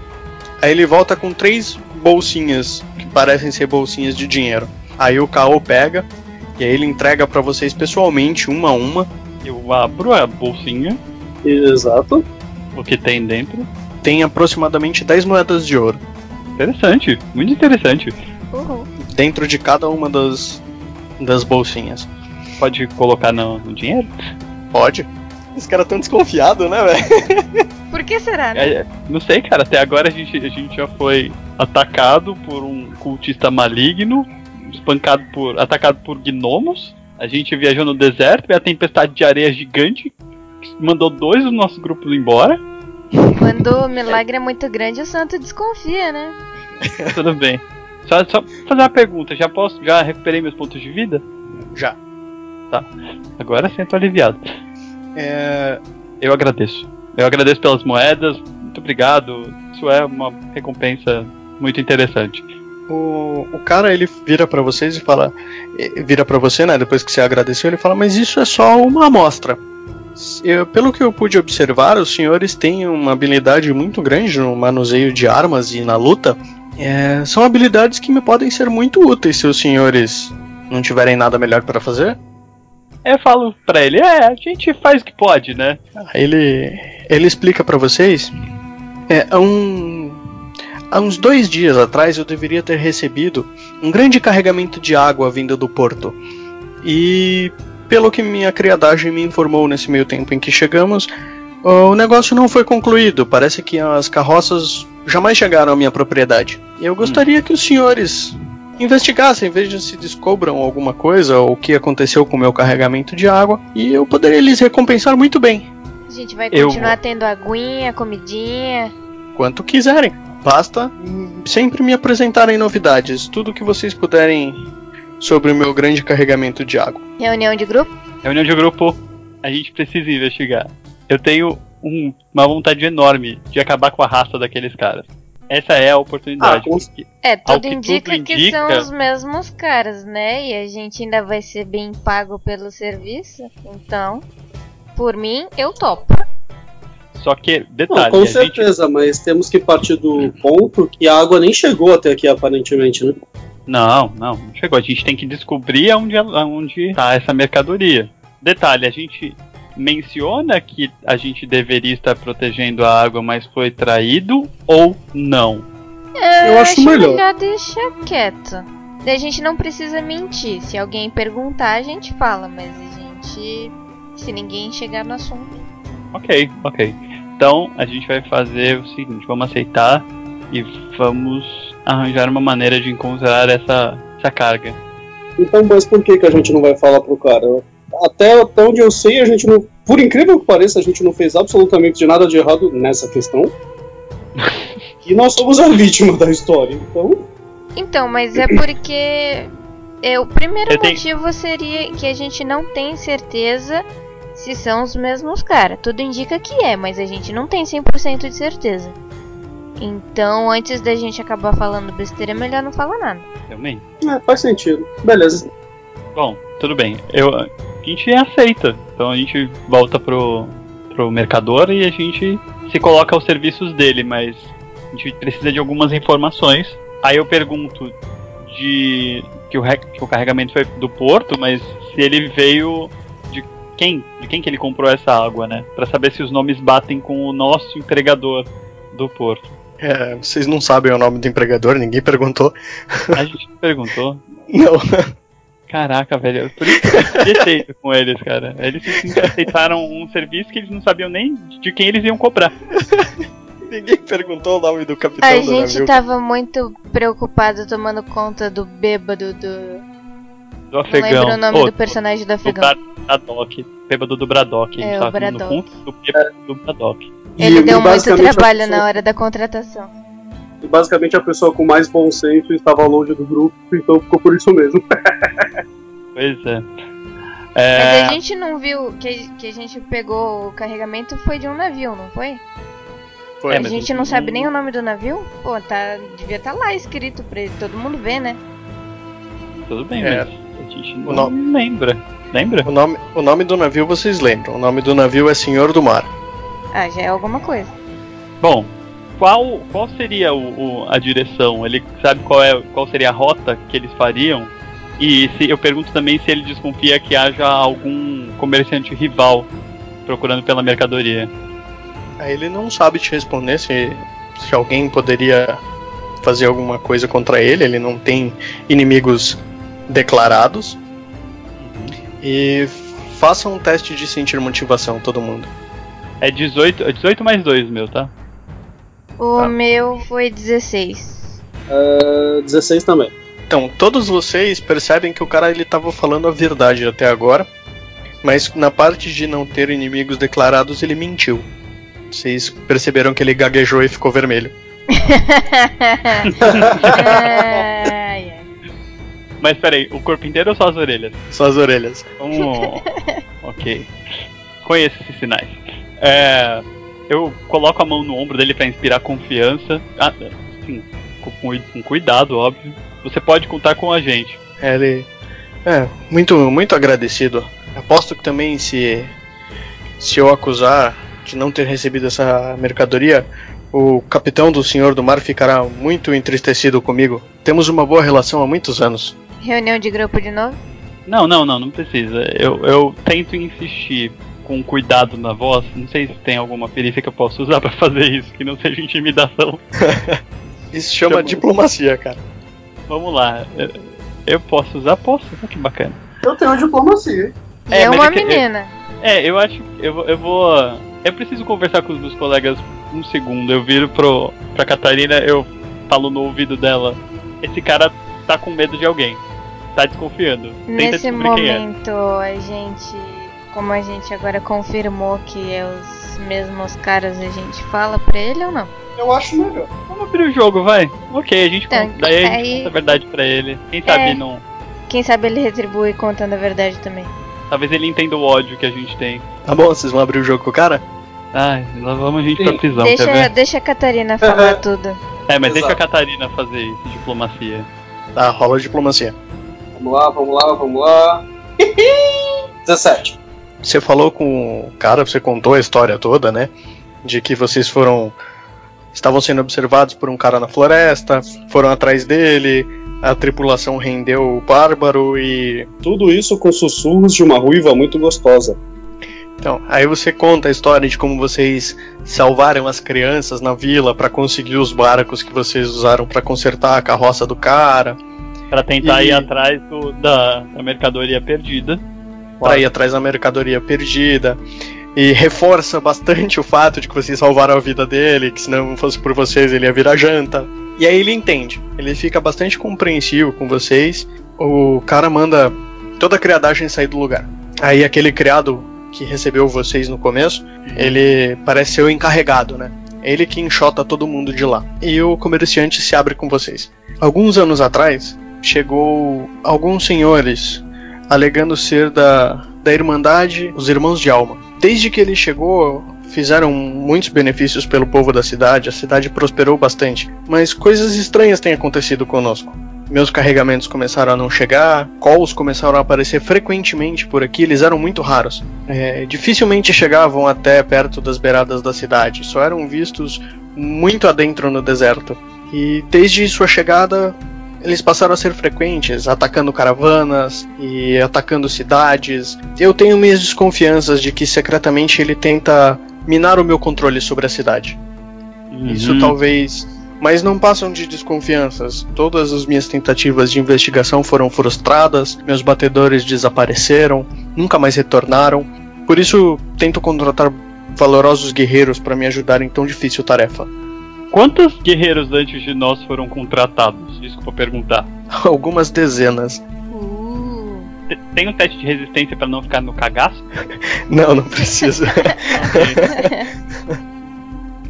Aí ele volta com três bolsinhas que parecem ser bolsinhas de dinheiro. Aí o Kao pega e aí ele entrega pra vocês pessoalmente, uma a uma. Eu abro a bolsinha, Exato. O que tem dentro. Tem aproximadamente 10 moedas de ouro. Interessante, muito interessante. Uhul. Dentro de cada uma das, das bolsinhas. Pode colocar no, no dinheiro? Pode. Os caras tão desconfiados, né, velho? Por que será, né? É, não sei, cara, até agora a gente, a gente já foi atacado por um cultista maligno, espancado por. atacado por gnomos. A gente viajou no deserto, veio a tempestade de areia gigante, mandou dois do nosso grupo embora. Quando o milagre é muito grande, o santo desconfia, né? Tudo bem. Só, só fazer uma pergunta, já posso. Já recuperei meus pontos de vida? Já. Agora sim eu tô aliviado. É, Eu agradeço. Eu agradeço pelas moedas, muito obrigado. Isso é uma recompensa muito interessante. O, o cara ele vira pra vocês e fala, vira pra você, né? Depois que você agradeceu, ele fala, mas isso é só uma amostra. Eu- pelo que eu pude observar, os senhores têm uma habilidade muito grande no manuseio de armas e na luta. É, são habilidades que me podem ser muito úteis se os senhores não tiverem nada melhor para fazer. Eu falo pra ele, é, a gente faz o que pode, né? Aí Ele, ele explica pra vocês. É, há, um, há uns dois dias atrás eu deveria ter recebido um grande carregamento de água vinda do porto. E pelo que minha criadagem me informou nesse meio tempo em que chegamos, o negócio não foi concluído. Parece que as carroças jamais chegaram à minha propriedade. E eu gostaria que os senhores investigassem, vejam se descobram alguma coisa ou o que aconteceu com o meu carregamento de água. E eu poderia lhes recompensar muito bem. A gente vai Eu- continuar tendo aguinha, comidinha. quanto quiserem. Basta hum, sempre me apresentarem novidades, tudo que vocês puderem sobre o meu grande carregamento de água. Reunião de grupo? Reunião de grupo, a gente precisa investigar. Eu tenho um- uma vontade enorme de acabar com a raça daqueles caras. Essa é a oportunidade. Ah, porque- É, tudo que indica tudo que indica- são os mesmos caras, né? E a gente ainda vai ser bem pago pelo serviço. Então, por mim, eu topo. Só que, Não, detalhe, com a gente, certeza, mas temos que partir do ponto que a água nem chegou até aqui, aparentemente, né? Não, não, não chegou. A gente tem que descobrir aonde, onde tá essa mercadoria. Detalhe, a gente menciona que a gente deveria estar protegendo a água, mas foi traído ou não? É, Eu acho melhor. deixar quieto. A gente não precisa mentir. Se alguém perguntar, a gente fala, mas a gente. Se ninguém chegar no assunto. Ok, ok. Então a gente vai fazer o seguinte: vamos aceitar e vamos arranjar uma maneira de encontrar essa, essa carga. Então, mas por que, que a gente não vai falar pro cara? Até, até onde eu sei, a gente não. Por incrível que pareça, a gente não fez absolutamente nada de errado nessa questão. e nós somos a vítima da história, então. Então, mas é porque. É, o primeiro Eu tenho- motivo seria que a gente não tem certeza se são os mesmos caras. Tudo indica que é, mas a gente não tem 100% de certeza. Então, antes da gente acabar falando besteira, é melhor não falar nada. Realmente. É, faz sentido. Beleza. Bom, tudo bem. Eu, a gente aceita. Então a gente volta pro, pro mercador e a gente se coloca aos serviços dele, mas a gente precisa de algumas informações. Aí eu pergunto de que o, rec- que o carregamento foi do porto, mas se ele veio de quem? De quem que ele comprou essa água, né? Pra saber se os nomes batem com o nosso empregador do porto. É, vocês não sabem o nome do empregador, ninguém perguntou. A gente perguntou. Não. Caraca, velho, por isso que eu com eles, cara. Eles aceitaram um serviço que eles não sabiam nem de quem eles iam cobrar. ninguém perguntou o nome do capitão A do gente navio. tava muito preocupado tomando conta do bêbado do. Do Não afegão. lembro o nome Pô, do personagem do do afegão. Bra- Braddock. Bêbado do Braddock. A gente É, o tava do bêbado do Braddock. Ele E- deu e muito trabalho pessoa- na hora da contratação. E basicamente a pessoa com mais bom senso estava longe do grupo, então ficou por isso mesmo. Pois é. Mas É, a gente não viu que, que a gente pegou o carregamento foi de um navio, não foi? Foi. A mas gente não- sabe nem o nome do navio? Pô, tá, devia estar lá escrito pra ele, todo mundo ver, né? tudo bem, É. mas a gente não O nome- lembra. Lembra? O nome, o nome do navio vocês lembram. O nome do navio é Senhor do Mar. Ah, já é alguma coisa. Bom, qual, qual seria o, o- a direção? Ele sabe qual, é, qual seria a rota que eles fariam? E se, eu pergunto também se ele desconfia que haja algum comerciante rival procurando pela mercadoria. Ele não sabe te responder se, se alguém poderia fazer alguma coisa contra ele. Ele não tem inimigos declarados. E faça um teste de sentir motivação, todo mundo. É 18, é 18 mais 2, meu, tá? O Tá. meu foi 16. É, 16 também. Então, todos vocês percebem que o cara ele tava falando a verdade até agora, mas na parte de não ter inimigos declarados, ele mentiu. Vocês perceberam que ele gaguejou e ficou vermelho. ai, ai. Mas peraí, o corpo inteiro ou só as orelhas? Só as orelhas. Ok. Conheço esses sinais. É, eu coloco a mão no ombro dele pra inspirar confiança. Ah, sim, com, com cuidado, óbvio. Você pode contar com a gente. É, Ele é muito muito agradecido. Aposto que também se se eu acusar de não ter recebido essa mercadoria, o capitão do Senhor do Mar ficará muito entristecido comigo. Temos uma boa relação há muitos anos. Reunião de grupo de novo? Não, não, não, não precisa. Eu, eu tento insistir com cuidado na voz. Não sei se tem alguma perícia que eu possa usar pra fazer isso, que não seja intimidação. Isso chama Chama- diplomacia, cara. Vamos lá. Eu, eu posso usar? Posso? Ah, que bacana. Eu tenho diplomacia. É, é, uma é que- menina. É, eu acho que eu, vou- eu vou. Eu preciso conversar com os meus colegas um segundo. Eu viro pro, pra Catarina, eu falo no ouvido dela. Esse cara tá com medo de alguém. Tá desconfiando. Tenta Nesse é. momento, a gente. Como a gente agora confirmou que é os mesmos caras, a gente fala pra ele ou não? Eu acho melhor. Vamos abrir o jogo, vai. Ok, a gente Então, conta. Daí a gente aí- conta a verdade pra ele. Quem sabe É. não. Quem sabe ele retribui contando a verdade também. Talvez ele entenda o ódio que a gente tem. Tá bom, vocês vão abrir o jogo com o cara? Ai, lá vamos a gente pra Sim. prisão, quer Deixa, ver? deixa a Catarina falar tudo. É, mas deixa a Exato. Catarina fazer isso, diplomacia. Tá, rola a diplomacia. Vamos lá, vamos lá, vamos lá. 17. Você falou com o cara, você contou a história toda, né? De que vocês foram. Estavam sendo observados por um cara na floresta, foram atrás dele, a tripulação rendeu o bárbaro e. Tudo isso com sussurros de uma ruiva muito gostosa. Então, aí você conta a história de como vocês salvaram as crianças na vila para conseguir os barcos que vocês usaram para consertar a carroça do cara, Pra tentar E- ir atrás do- da, da mercadoria perdida. Para ir atrás da mercadoria perdida. E reforça bastante o fato de que vocês salvaram a vida dele, que se não fosse por vocês ele ia virar janta. E aí ele entende, ele fica bastante compreensivo com vocês. O cara manda toda a criadagem sair do lugar. Aí aquele criado que recebeu vocês no começo, ele parece ser o encarregado, né? Ele que enxota todo mundo de lá. E o comerciante se abre com vocês. Alguns anos atrás, chegou alguns senhores alegando ser da, da Irmandade Os Irmãos de Alma. Desde que ele chegou, fizeram muitos benefícios pelo povo da cidade, a cidade prosperou bastante. Mas coisas estranhas têm acontecido conosco. Meus carregamentos começaram a não chegar, calls começaram a aparecer frequentemente por aqui, eles eram muito raros. É, dificilmente chegavam até perto das beiradas da cidade, só eram vistos muito adentro no deserto. E desde sua chegada, eles passaram a ser frequentes, atacando caravanas e atacando cidades. Eu tenho minhas desconfianças de que secretamente ele tenta minar o meu controle sobre a cidade. Isso Uhum. talvez. Mas não passam de desconfianças. Todas as minhas tentativas de investigação foram frustradas, meus batedores desapareceram, nunca mais retornaram. Por isso, tento contratar valorosos guerreiros para me ajudar em tão difícil tarefa. Quantos guerreiros antes de nós foram contratados? Desculpa perguntar. Algumas dezenas. Uh, Te- Tem um teste de resistência pra não ficar no cagaço? Não, não precisa.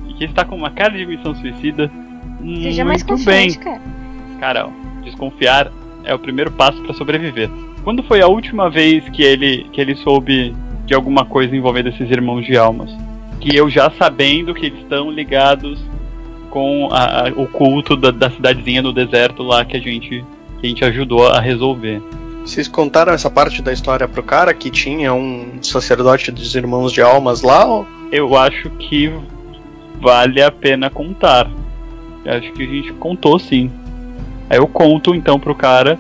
e que está com uma cara de missão suicida. seja mais Muito bem. confiante, cara. Cara, desconfiar é o primeiro passo pra sobreviver. Quando foi a última vez que ele que ele soube de alguma coisa envolvendo esses irmãos de almas? Que eu já sabendo que eles estão ligados com a- a- o culto da, da cidadezinha no deserto lá que a gente que a gente ajudou a resolver. Vocês contaram essa parte da história pro cara que tinha um sacerdote dos irmãos de almas lá? ou- Eu acho que vale a pena contar. Eu acho que a gente contou sim. Aí eu conto então pro cara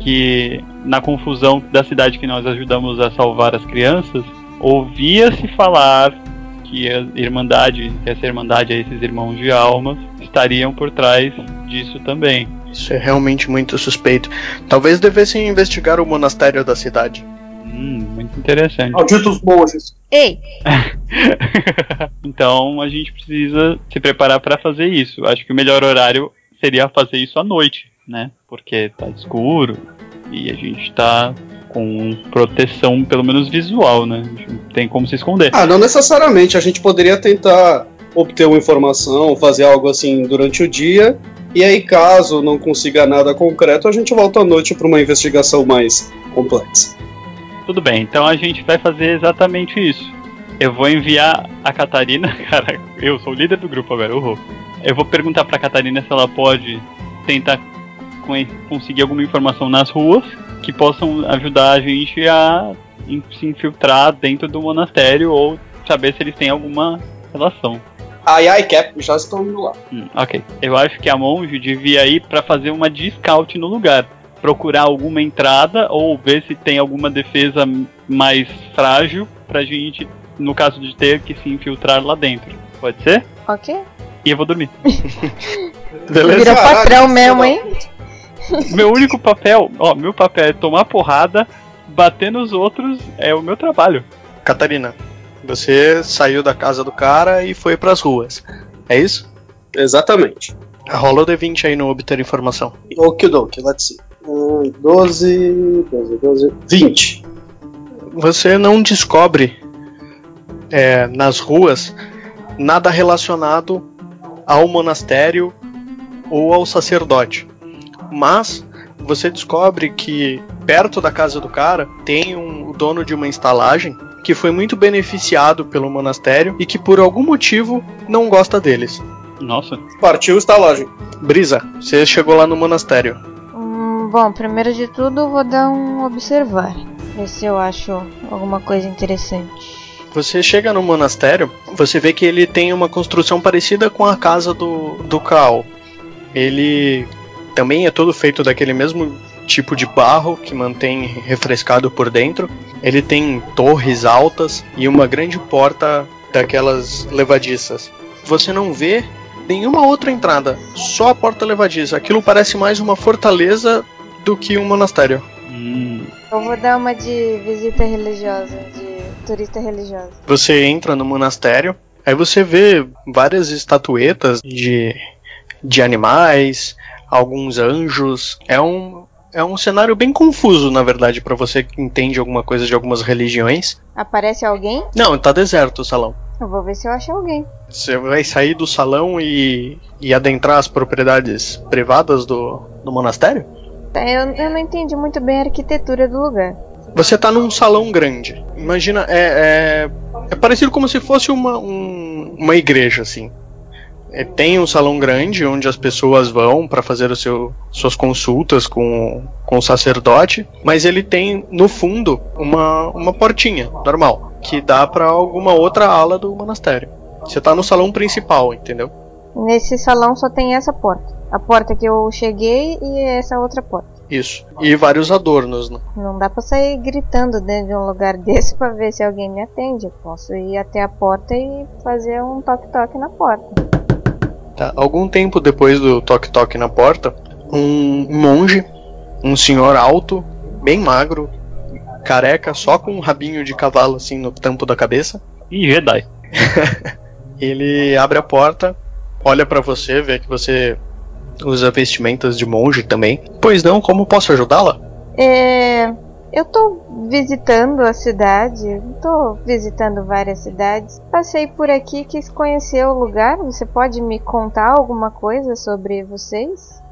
que na confusão da cidade que nós ajudamos a salvar as crianças, ouvia-se falar que a Irmandade, que essa Irmandade, esses irmãos de almas, estariam por trás disso também. Isso é realmente muito suspeito. Talvez devessem investigar o monastério da cidade. Hum, muito interessante. Malditos monges. Ei, então a gente precisa se preparar para fazer isso. Acho que o melhor horário seria fazer isso à noite, né? Porque tá escuro e a gente tá com proteção, pelo menos visual, né? A gente não tem como se esconder. Ah, não necessariamente. A gente poderia tentar obter uma informação, fazer algo assim durante o dia. E aí, caso não consiga nada concreto, a gente volta à noite para uma investigação mais complexa. Tudo bem, então a gente vai fazer exatamente isso. Eu vou enviar a Catarina, cara, eu sou o líder do grupo agora, uhul. Eu vou perguntar pra Catarina se ela pode tentar conseguir alguma informação nas ruas que possam ajudar a gente a se infiltrar dentro do monastério ou saber se eles têm alguma relação. Ai, ai, Cap, já estão indo lá. Hum, ok. Eu acho que a monge devia ir pra fazer uma de scout no lugar. Procurar alguma entrada ou ver se tem alguma defesa mais frágil pra gente, no caso de ter que se infiltrar lá dentro. Pode ser? ok. E eu vou dormir. Beleza? Vira patrão mesmo, hein? Meu único papel, ó, meu papel é tomar porrada, bater nos outros, é o meu trabalho. Catarina, você saiu da casa do cara e foi pras ruas. É isso? Exatamente. Rola o D20 aí no obter informação. Okidoki, let's see. Hum, 12, 12, 12, 20. Você não descobre é, nas ruas nada relacionado ao monastério ou ao sacerdote. Mas você descobre que perto da casa do cara tem um o dono de uma estalagem que foi muito beneficiado pelo monastério e que por algum motivo não gosta deles. Nossa, Partiu estalagem. Brisa, você chegou lá no monastério. Hum, bom, primeiro de tudo eu vou dar um observar. Ver se eu acho alguma coisa interessante. Você chega no monastério, você vê que ele tem uma construção parecida com a casa do, do Kaal. Ele também é todo feito daquele mesmo tipo de barro que mantém refrescado por dentro. Ele tem torres altas e uma grande porta daquelas levadiças. Você não vê nenhuma outra entrada, só a porta levadiça. Aquilo parece mais uma fortaleza do que um monastério. Hum, Eu vou dar uma de visita religiosa, de turista religiosa. Você entra no monastério, aí você vê várias estatuetas de, de animais, alguns anjos. É um, é um cenário bem confuso, na verdade, para você que entende alguma coisa de algumas religiões. Aparece alguém? Não, tá deserto o salão. Eu vou ver se eu acho alguém. Você vai sair do salão e, e adentrar as propriedades privadas do, do monastério? Tá, Eu, eu não entendi muito bem a arquitetura do lugar. Você tá num salão grande. Imagina, é, é, é parecido como se fosse uma, um- uma igreja, assim. É, tem um salão grande onde as pessoas vão para fazer o seu, suas consultas com, com o sacerdote, mas ele tem no fundo uma, uma portinha normal que dá para alguma outra ala do monastério. Você tá no salão principal, entendeu? Nesse salão só tem essa porta. A porta que eu cheguei e essa outra porta. Isso. E vários adornos, né? Não dá pra sair gritando dentro de um lugar desse pra ver se alguém me atende. Eu posso ir até a porta e fazer um toque-toque na porta. Tá, Algum tempo depois do toque-toque na porta, um monge, um senhor alto, bem magro, careca, só com um rabinho de cavalo assim no tampo da cabeça, Ih, Jedi. ele abre a porta, olha pra você, vê que você usa vestimentas de monge também. Pois não, como posso ajudá-la? É. Eu tô visitando a cidade, tô visitando várias cidades. Passei por aqui, quis conhecer o lugar. Você pode me contar alguma coisa sobre vocês?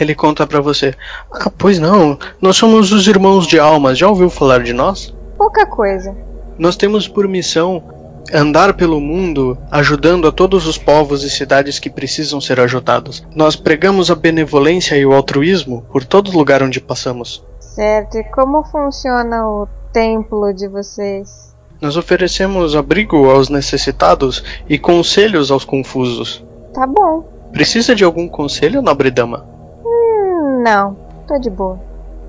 Ele conta pra você: Ah, pois não, nós somos os irmãos de almas, já ouviu falar de nós? Pouca coisa. Nós temos por missão andar pelo mundo ajudando a todos os povos e cidades que precisam ser ajudados. Nós pregamos a benevolência e o altruísmo por todo lugar onde passamos. Certo, e como funciona o templo de vocês? Nós oferecemos abrigo aos necessitados e conselhos aos confusos. Tá bom. Precisa de algum conselho, nobre dama? Hum, não, tô de boa.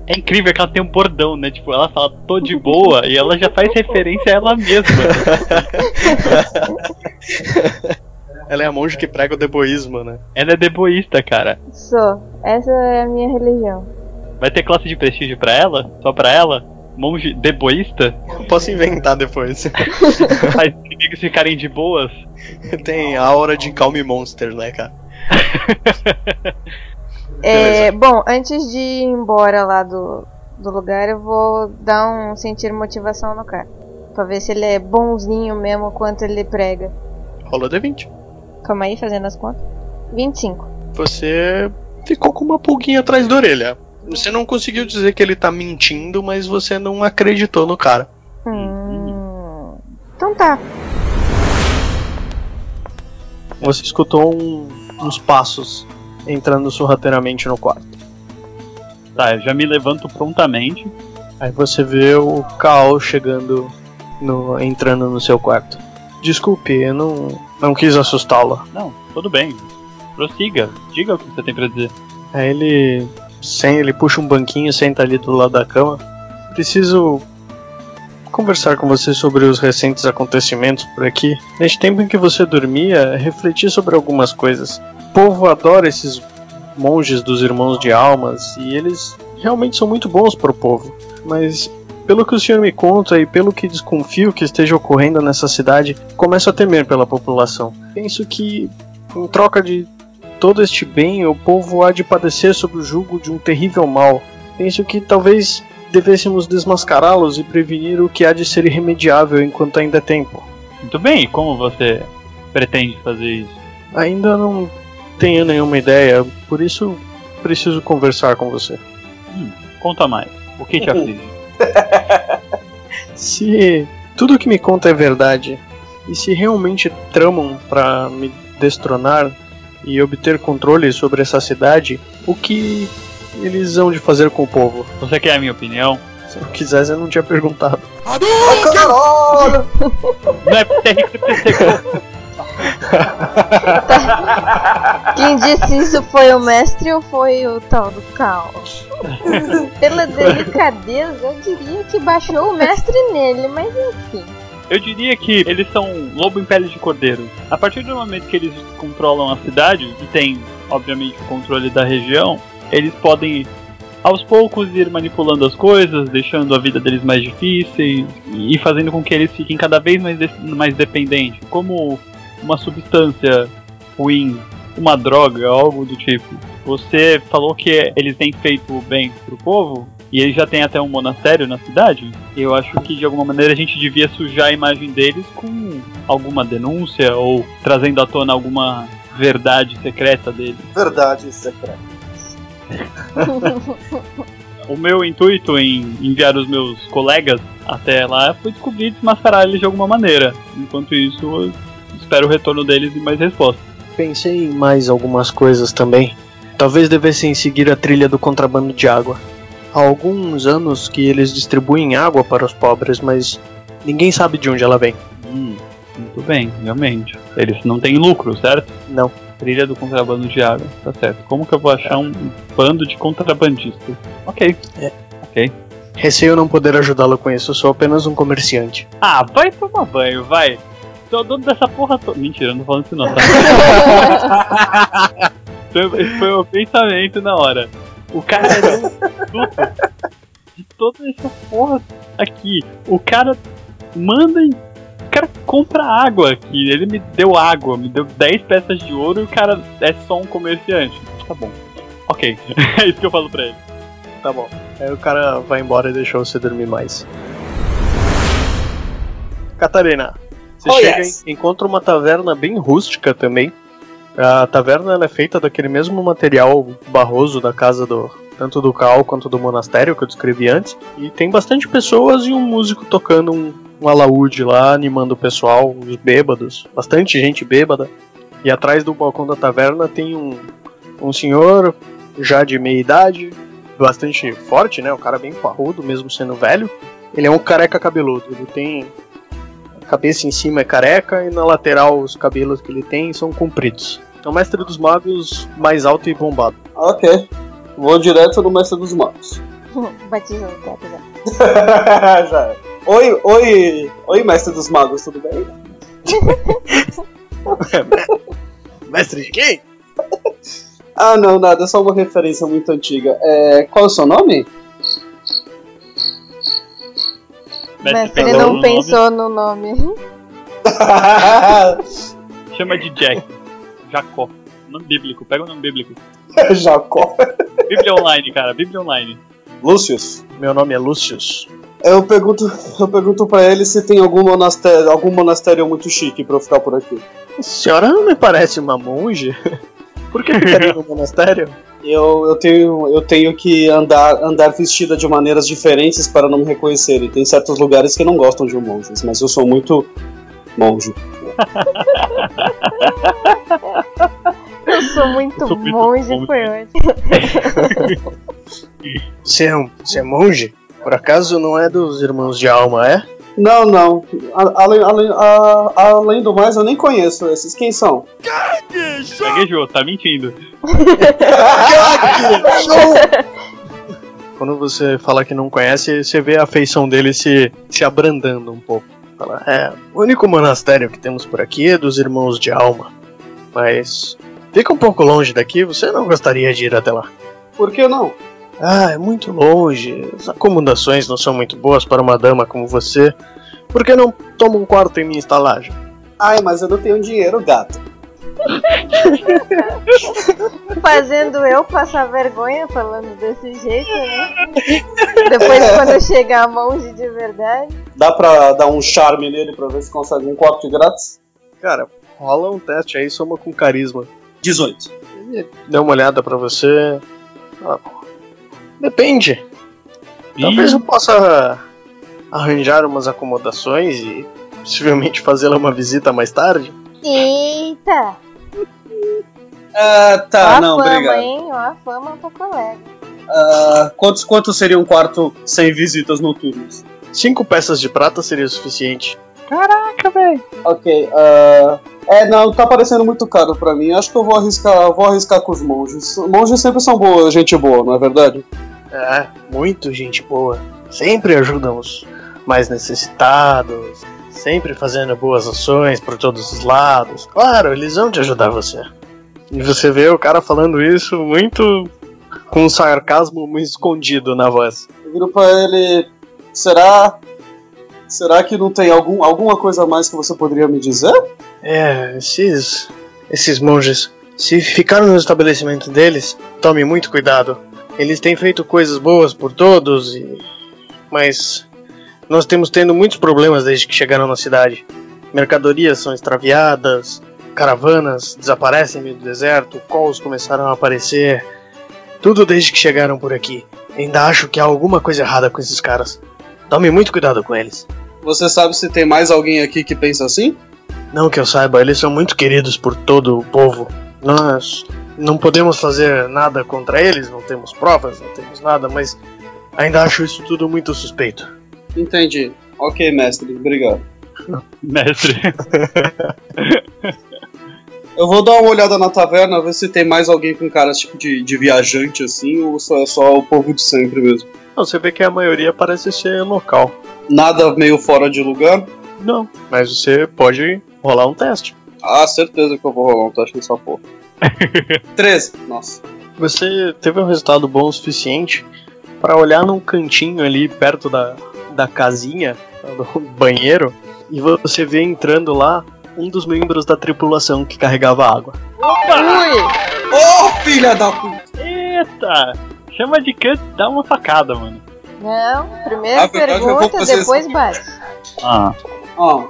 É incrível que ela tem um bordão, né? Tipo, ela fala tô de boa e ela já faz referência a ela mesma. Ela é a monge que prega o deboísmo, né? Ela é deboísta, cara. Sou. Essa é a minha religião. Vai ter classe de prestígio pra ela? Só pra ela? Monge deboísta? Posso inventar depois. Faz inimigos ficarem de boas? Tem a aura de Calm Monster, né, cara? É, bom, antes de ir embora lá do, do lugar, eu vou dar um sentir motivação no cara. Pra ver se ele é bonzinho mesmo quanto ele prega. Rola D20. Calma aí, fazendo as contas. 25. Você ficou com uma pulguinha atrás da orelha. Você não conseguiu dizer que ele tá mentindo, mas você não acreditou no cara. Hum. Então tá. Você escutou um- uns passos entrando sorrateiramente no quarto. Tá, eu já me levanto prontamente. Aí você vê o Cal chegando, no, entrando no seu quarto. Desculpe, eu não, não quis assustá-la. Não, tudo bem. Prossiga, diga o que você tem pra dizer. Aí ele, sem, ele puxa um banquinho, senta ali do lado da cama. Preciso conversar com você sobre os recentes acontecimentos por aqui. Neste tempo em que você dormia, refleti sobre algumas coisas. O povo adora esses monges dos irmãos de almas e eles realmente são muito bons para o povo. Mas pelo que o senhor me conta e pelo que desconfio que esteja ocorrendo nessa cidade, começo a temer pela população. Penso que em troca de todo este bem, o povo há de padecer sob o jugo de um terrível mal. Penso que talvez devêssemos desmascará-los e prevenir o que há de ser irremediável enquanto ainda é tempo. Muito bem, e como você pretende fazer isso? Ainda não tenho nenhuma ideia, por isso preciso conversar com você. Conta mais. O que te aflige? Se tudo que me conta é verdade, e se realmente tramam para me destronar e obter controle sobre essa cidade, o que eles hão de fazer com o povo? Você quer a minha opinião? Se eu quisesse, eu não tinha perguntado. Caralho! Não é. Quem disse isso foi o mestre ou foi o tal do caos? Pela delicadeza, eu diria que baixou o mestre nele, mas enfim. Eu diria que eles são lobo em pele de cordeiro. A partir do momento que eles controlam a cidade e tem, obviamente, o controle da região, eles podem aos poucos ir manipulando as coisas, deixando a vida deles mais difícil e fazendo com que eles fiquem cada vez mais, de mais dependentes, como uma substância ruim, uma droga, algo do tipo. Você falou que eles têm feito bem pro povo e eles já têm até um monastério na cidade. Eu acho que de alguma maneira a gente devia sujar a imagem deles com alguma denúncia ou trazendo à tona alguma verdade secreta deles. Verdade secreta. O meu intuito em enviar os meus colegas até lá foi descobrir e desmascarar eles de alguma maneira. Enquanto isso, eu espero o retorno deles e mais respostas. Pensei em mais algumas coisas também. Talvez devessem seguir a trilha do contrabando de água. Há alguns anos que eles distribuem água para os pobres, mas ninguém sabe de onde ela vem. Hum, muito bem, realmente. Eles não têm lucro, certo? Não. Trilha do contrabando de água, tá certo. Como que eu vou achar um bando de contrabandistas? Ok. É. Ok. Receio não poder ajudá-lo com isso, eu sou apenas um comerciante. Ah, vai tomar banho, vai. Sou dono dessa porra toda. Mentira, eu não tô falando isso não, tá? Esse foi o pensamento na hora. O cara é dono de toda essa porra aqui. O cara manda em. O cara compra água aqui. Ele me deu água, me deu 10 peças de ouro e o cara é só um comerciante. Tá bom. Ok. é isso que eu falo pra ele. Tá bom. Aí o cara vai embora e deixa você dormir mais. Catarina, você Oh, chega yes. e encontra uma taverna bem rústica também. A taverna é feita daquele mesmo material barroso da casa do tanto do Cal quanto do monastério que eu descrevi antes. E tem bastante pessoas e um músico tocando um, um alaúde lá, animando o pessoal, os bêbados, bastante gente bêbada. E atrás do balcão da taverna tem um, um senhor já de meia idade, bastante forte, né? Um cara bem parrudo, mesmo sendo velho. Ele é um careca cabeludo. Ele tem a cabeça em cima é careca e na lateral os cabelos que ele tem são compridos. É o mestre dos magos mais alto e bombado. Ok. Vou direto no Mestre dos Magos. Batizou o gato já. Já é. Oi, oi, oi, Mestre dos Magos, tudo bem? Mestre de quem? Ah, não, nada, é só uma referência muito antiga. É, qual é o seu nome? Mestre não pensou no nome. Chama de Jack. Jacó. Nome bíblico, pega o nome bíblico. Jacó. Bíblia online, cara, Bíblia online. Lúcius. Meu nome é Lúcius. Eu pergunto, eu pergunto para ele se tem algum monastério, algum monastério muito chique pra eu ficar por aqui. A senhora não me parece uma monge? Por que ficaria no monastério? Eu, eu, tenho, eu tenho que andar, andar vestida de maneiras diferentes para não me reconhecerem. Tem certos lugares que não gostam de monges, mas eu sou muito monge. Eu sou muito Eu sou muito monge, monge. foi ótimo. Você é, um, você é monge? Por acaso não é dos irmãos de alma, é? Não, não. Além, além, a- além do mais, eu nem conheço esses. Quem são? Gaguejou, tá mentindo. Quando você fala que não conhece, você vê a feição dele se, se abrandando um pouco. Fala, é, o único monastério que temos por aqui é dos irmãos de alma. Mas fica um pouco longe daqui, você não gostaria de ir até lá? Por que não? Ah, é muito longe. As acomodações não são muito boas para uma dama como você. Por que não toma um quarto em minha estalagem? Ai, mas eu não tenho dinheiro, gato. Fazendo eu passar vergonha falando desse jeito, né? Depois quando chegar a monge de verdade. Dá pra dar um charme nele pra ver se consegue um quarto de grátis? Cara, rola um teste aí, soma com carisma. 18. Dá uma olhada pra você. Ah, depende. Talvez eu possa arranjar umas acomodações e possivelmente fazê-la uma visita mais tarde. Eita! Ah, tá, a não, fama, obrigado. hein? Ó a fama pro colega. Ah, quantos, quantos seria um quarto sem visitas noturnas? Cinco peças de prata seria suficiente. Caraca, velho. Ok, ah, É, não, tá parecendo muito caro pra mim. Acho que eu vou arriscar, vou arriscar com os monges. Monges sempre são boa, gente boa, não é verdade? É, muito gente boa. Sempre ajudam os mais necessitados. Sempre fazendo boas ações por todos os lados. Claro, eles vão te ajudar você. E você vê o cara falando isso muito com um sarcasmo muito escondido na voz. Eu viro pra ele. Será. Será que não tem algum, alguma coisa a mais que você poderia me dizer? É, esses. esses monges. Se ficar no estabelecimento deles, tome muito cuidado. Eles têm feito coisas boas por todos e. Mas. Nós temos tendo muitos problemas desde que chegaram na cidade. Mercadorias são extraviadas, caravanas desaparecem no meio do deserto, calls começaram a aparecer. Tudo desde que chegaram por aqui. Ainda acho que há alguma coisa errada com esses caras. Tome muito cuidado com eles. Você sabe se tem mais alguém aqui que pensa assim? Não que eu saiba, eles são muito queridos por todo o povo. Nós não podemos fazer nada contra eles, não temos provas, não temos nada, mas ainda acho isso tudo muito suspeito. Entendi. Ok, mestre, obrigado. Mestre. Eu vou dar uma olhada na taverna, ver se tem mais alguém com caras tipo de, de viajante assim, ou só é só o povo de sempre mesmo. Não, você vê que a maioria parece ser local. Nada meio fora de lugar? Não, mas você pode rolar um teste. Ah, certeza que eu vou rolar um teste nessa porra. 13. Nossa. Você teve um resultado bom o suficiente para olhar num cantinho ali perto da, da casinha, do banheiro, e você vê entrando lá um dos membros da tripulação que carregava água. Ui! Ô, filha da puta! Eita! Chama de canto, dá uma facada, mano. Não, primeiro pergunta, depois assim. bate. Ah, Ó,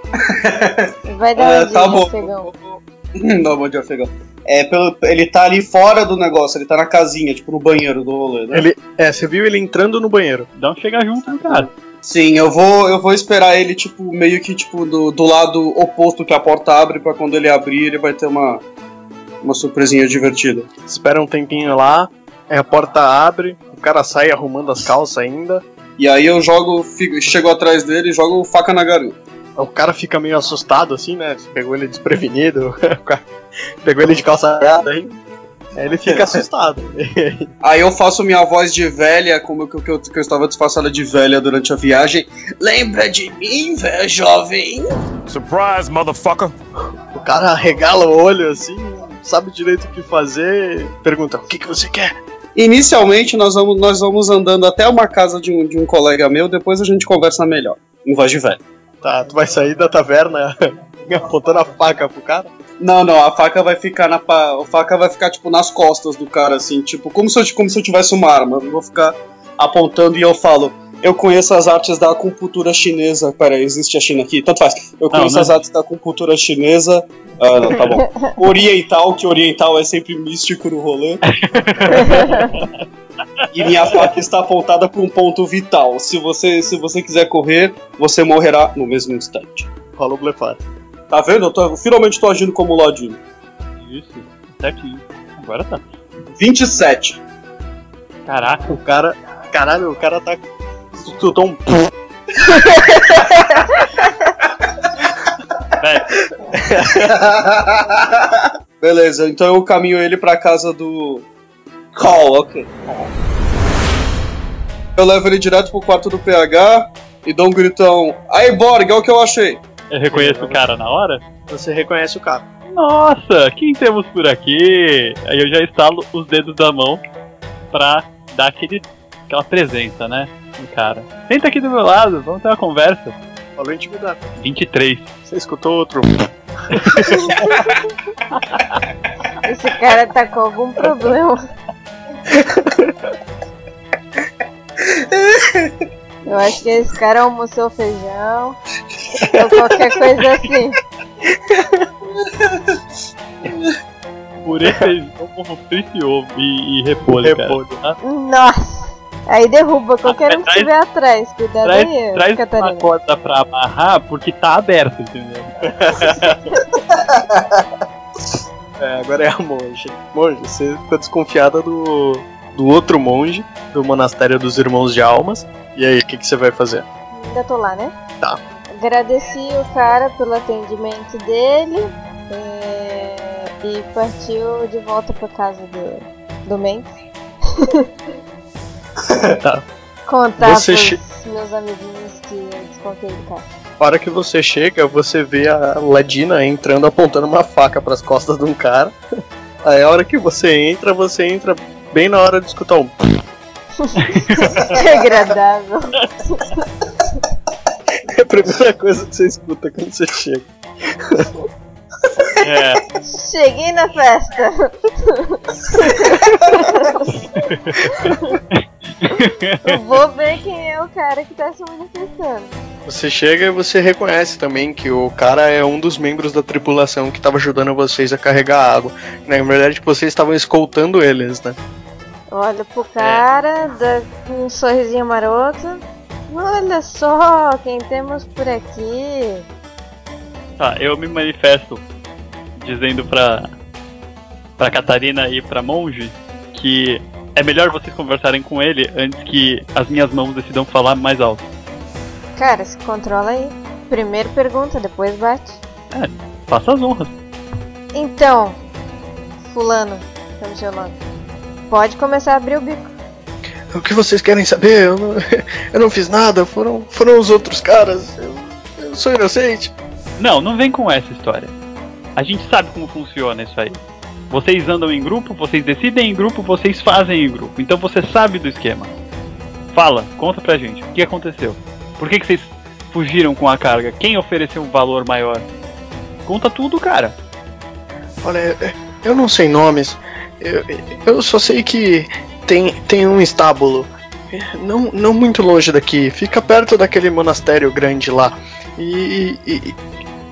Vai dar um tá dia, bom. afegão. Não, bom dia, afegão. É, pelo, ele tá ali fora do negócio, ele tá na casinha, tipo no banheiro do rolê, né? Ele, é, você viu ele entrando no banheiro. dá um chegar junto no cara. Sim, eu vou, eu vou esperar ele, tipo, meio que tipo do, do lado oposto que a porta abre, pra quando ele abrir, ele vai ter uma, uma surpresinha divertida. Espera um tempinho lá, aí a porta abre, o cara sai arrumando as calças ainda. E aí eu jogo, fico, chego atrás dele e jogo faca na garganta. O cara fica meio assustado assim, né? Pegou ele desprevenido, pegou ele de calça aberta aí. Aí ele fica assustado. Aí eu faço minha voz de velha, como que, que, eu, que eu estava disfarçada de velha durante a viagem. Lembra de mim, velho jovem? Surprise, motherfucker! O cara regala o olho assim, não sabe direito o que fazer, pergunta: O que, que você quer? Inicialmente nós vamos, nós vamos andando até uma casa de um, de um colega meu, depois a gente conversa melhor. Em voz de velho. Tá, tu vai sair da taverna apontando a faca pro cara? Não, não, a faca vai ficar na pa- a faca vai ficar tipo nas costas do cara assim, tipo, como se eu, como se eu tivesse uma arma. Eu vou ficar apontando e eu falo: "Eu conheço as artes da acupuntura chinesa". Pera, aí, existe a China aqui? Tanto faz. Eu conheço não. as artes da acupuntura chinesa. Ah, não, tá bom. Oriental, que oriental é sempre místico no rolê. E minha faca está apontada para um ponto vital. Se você, se você quiser correr, você morrerá no mesmo instante. O blefar. Tá vendo? Eu, tô, finalmente tô agindo como ladino. Isso, certinho. Agora tá. 27. Caraca, O cara. Caralho, o cara tá. Escutou um. Beleza, então eu caminho ele pra casa do. Call, ok. Eu levo ele direto pro quarto do PH e dou um gritão. Aí, Borg, olha o que eu achei. Eu reconheço o cara na hora? Você reconhece o cara. Nossa, quem temos por aqui? Aí eu já estalo os dedos da mão pra dar aquele, aquela presença, né? No cara. Senta aqui do meu lado, vamos ter uma conversa. Falou intimidar. 23. Você escutou outro. Esse cara tá com algum problema. Eu acho que esse cara almoçou feijão. Ou qualquer coisa assim. Purê, feijão, frito e ovo e, e repolho, Repolho. cara. Tá? Nossa! Aí derruba qualquer um que estiver atrás. Cuidado Traz, aí, traz uma Catarina. corda pra amarrar porque tá aberto, entendeu? É, agora é a monge. Monge, você ficou desconfiada do, do outro monge, do monastério dos Irmãos de Almas. E aí, o que, que você vai fazer? Ainda tô lá, né? Tá. Agradeci o cara pelo atendimento dele. É, e partiu de volta pra casa do, do Mendes. Tá. Contar Você pros che- meus amiguinhos que eu descontei do carro. A hora que você chega, você vê a Ladina entrando apontando uma faca pras costas de um cara. Aí a hora que você entra, você entra bem na hora de escutar um. Que agradável. É a primeira coisa que você escuta quando você chega. É, Cheguei na festa. Eu vou ver quem é o cara que tá se manifestando. Você chega e você reconhece também que o cara é um dos membros da tripulação que estava ajudando vocês a carregar água. Na verdade, que vocês estavam escoltando eles, né? Olha pro cara, dá um sorrisinho maroto. Olha só quem temos por aqui. tá, eu me manifesto dizendo pra, pra Catarina e pra Monge que é melhor vocês conversarem com ele antes que as minhas mãos decidam falar mais alto. Cara, se controla aí. Primeiro pergunta, depois bate. Faça as honras. Então, fulano, chama seu nome. Pode começar a abrir o bico. O que vocês querem saber? Eu não, eu não fiz nada, foram, foram os outros caras. Eu, eu sou inocente. Não, não vem com essa história. A gente sabe como funciona isso aí. Vocês andam em grupo, vocês decidem em grupo, vocês fazem em grupo. Então você sabe do esquema. Fala, conta pra gente. O que aconteceu? Por que, que vocês fugiram com a carga? Quem ofereceu um valor maior? Conta tudo, cara. Olha, eu não sei nomes. Eu, eu só sei que tem, tem um estábulo. Não, não muito longe daqui. Fica perto daquele monastério grande lá. E, e- e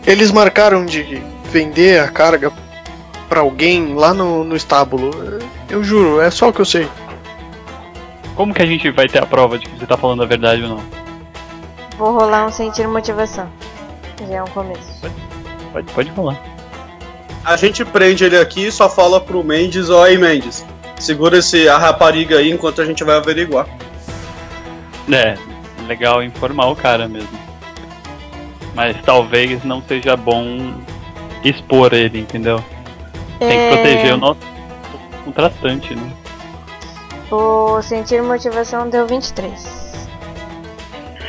eles marcaram de vender a carga pra alguém lá no, no estábulo. Eu juro, é só o que eu sei. Como que a gente vai ter a prova de que você tá falando a verdade ou não? Vou rolar um sentir motivação. Já é um começo. Pode, pode rolar. A gente prende ele aqui e só fala pro Mendes, ó aí Mendes. Segura esse, a rapariga aí enquanto a gente vai averiguar. É, legal informar o cara mesmo. Mas talvez não seja bom expor ele, entendeu? Tem que É, proteger o nosso contratante, né? O sentir motivação deu 23.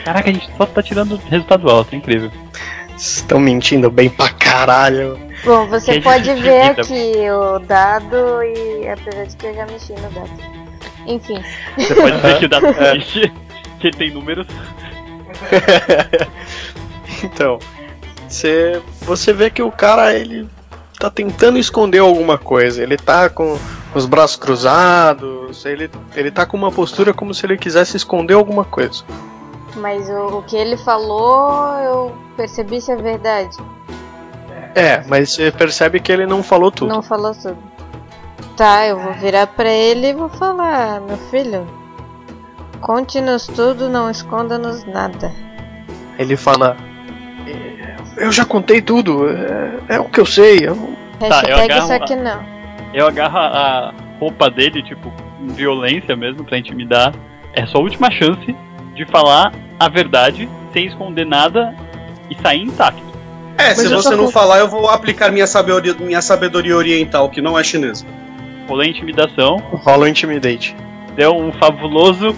Caraca, a gente só tá tirando resultado alto, é incrível. Estão mentindo bem pra caralho. Bom, você Que pode ver aqui o dado e apesar de que eu já mexi no dado. Enfim, Você pode ver que o dado existe, que ele tem números. Então, você, você vê que o cara ele tá tentando esconder alguma coisa. Ele tá com os braços cruzados, ele, ele tá com uma postura como se ele quisesse esconder alguma coisa. mas o, o que ele falou, eu percebi se é verdade. É, mas você percebe que ele não falou tudo. Não falou tudo. Tá, eu vou virar pra ele e vou falar, meu filho. Conte-nos tudo, não esconda-nos nada. Ele fala: "É, Eu já contei tudo, é, é o que eu sei. Eu... não-" Tá, eu agarro isso aqui a- não. Eu agarro a roupa dele, tipo, violência mesmo, pra intimidar. É sua última chance de falar a verdade sem esconder nada e sair intacto. É, se eu você não vou- falar, eu vou aplicar minha sabedoria, minha sabedoria oriental, que não é chinesa. Rolei intimidação, Rola o intimidate. deu um fabuloso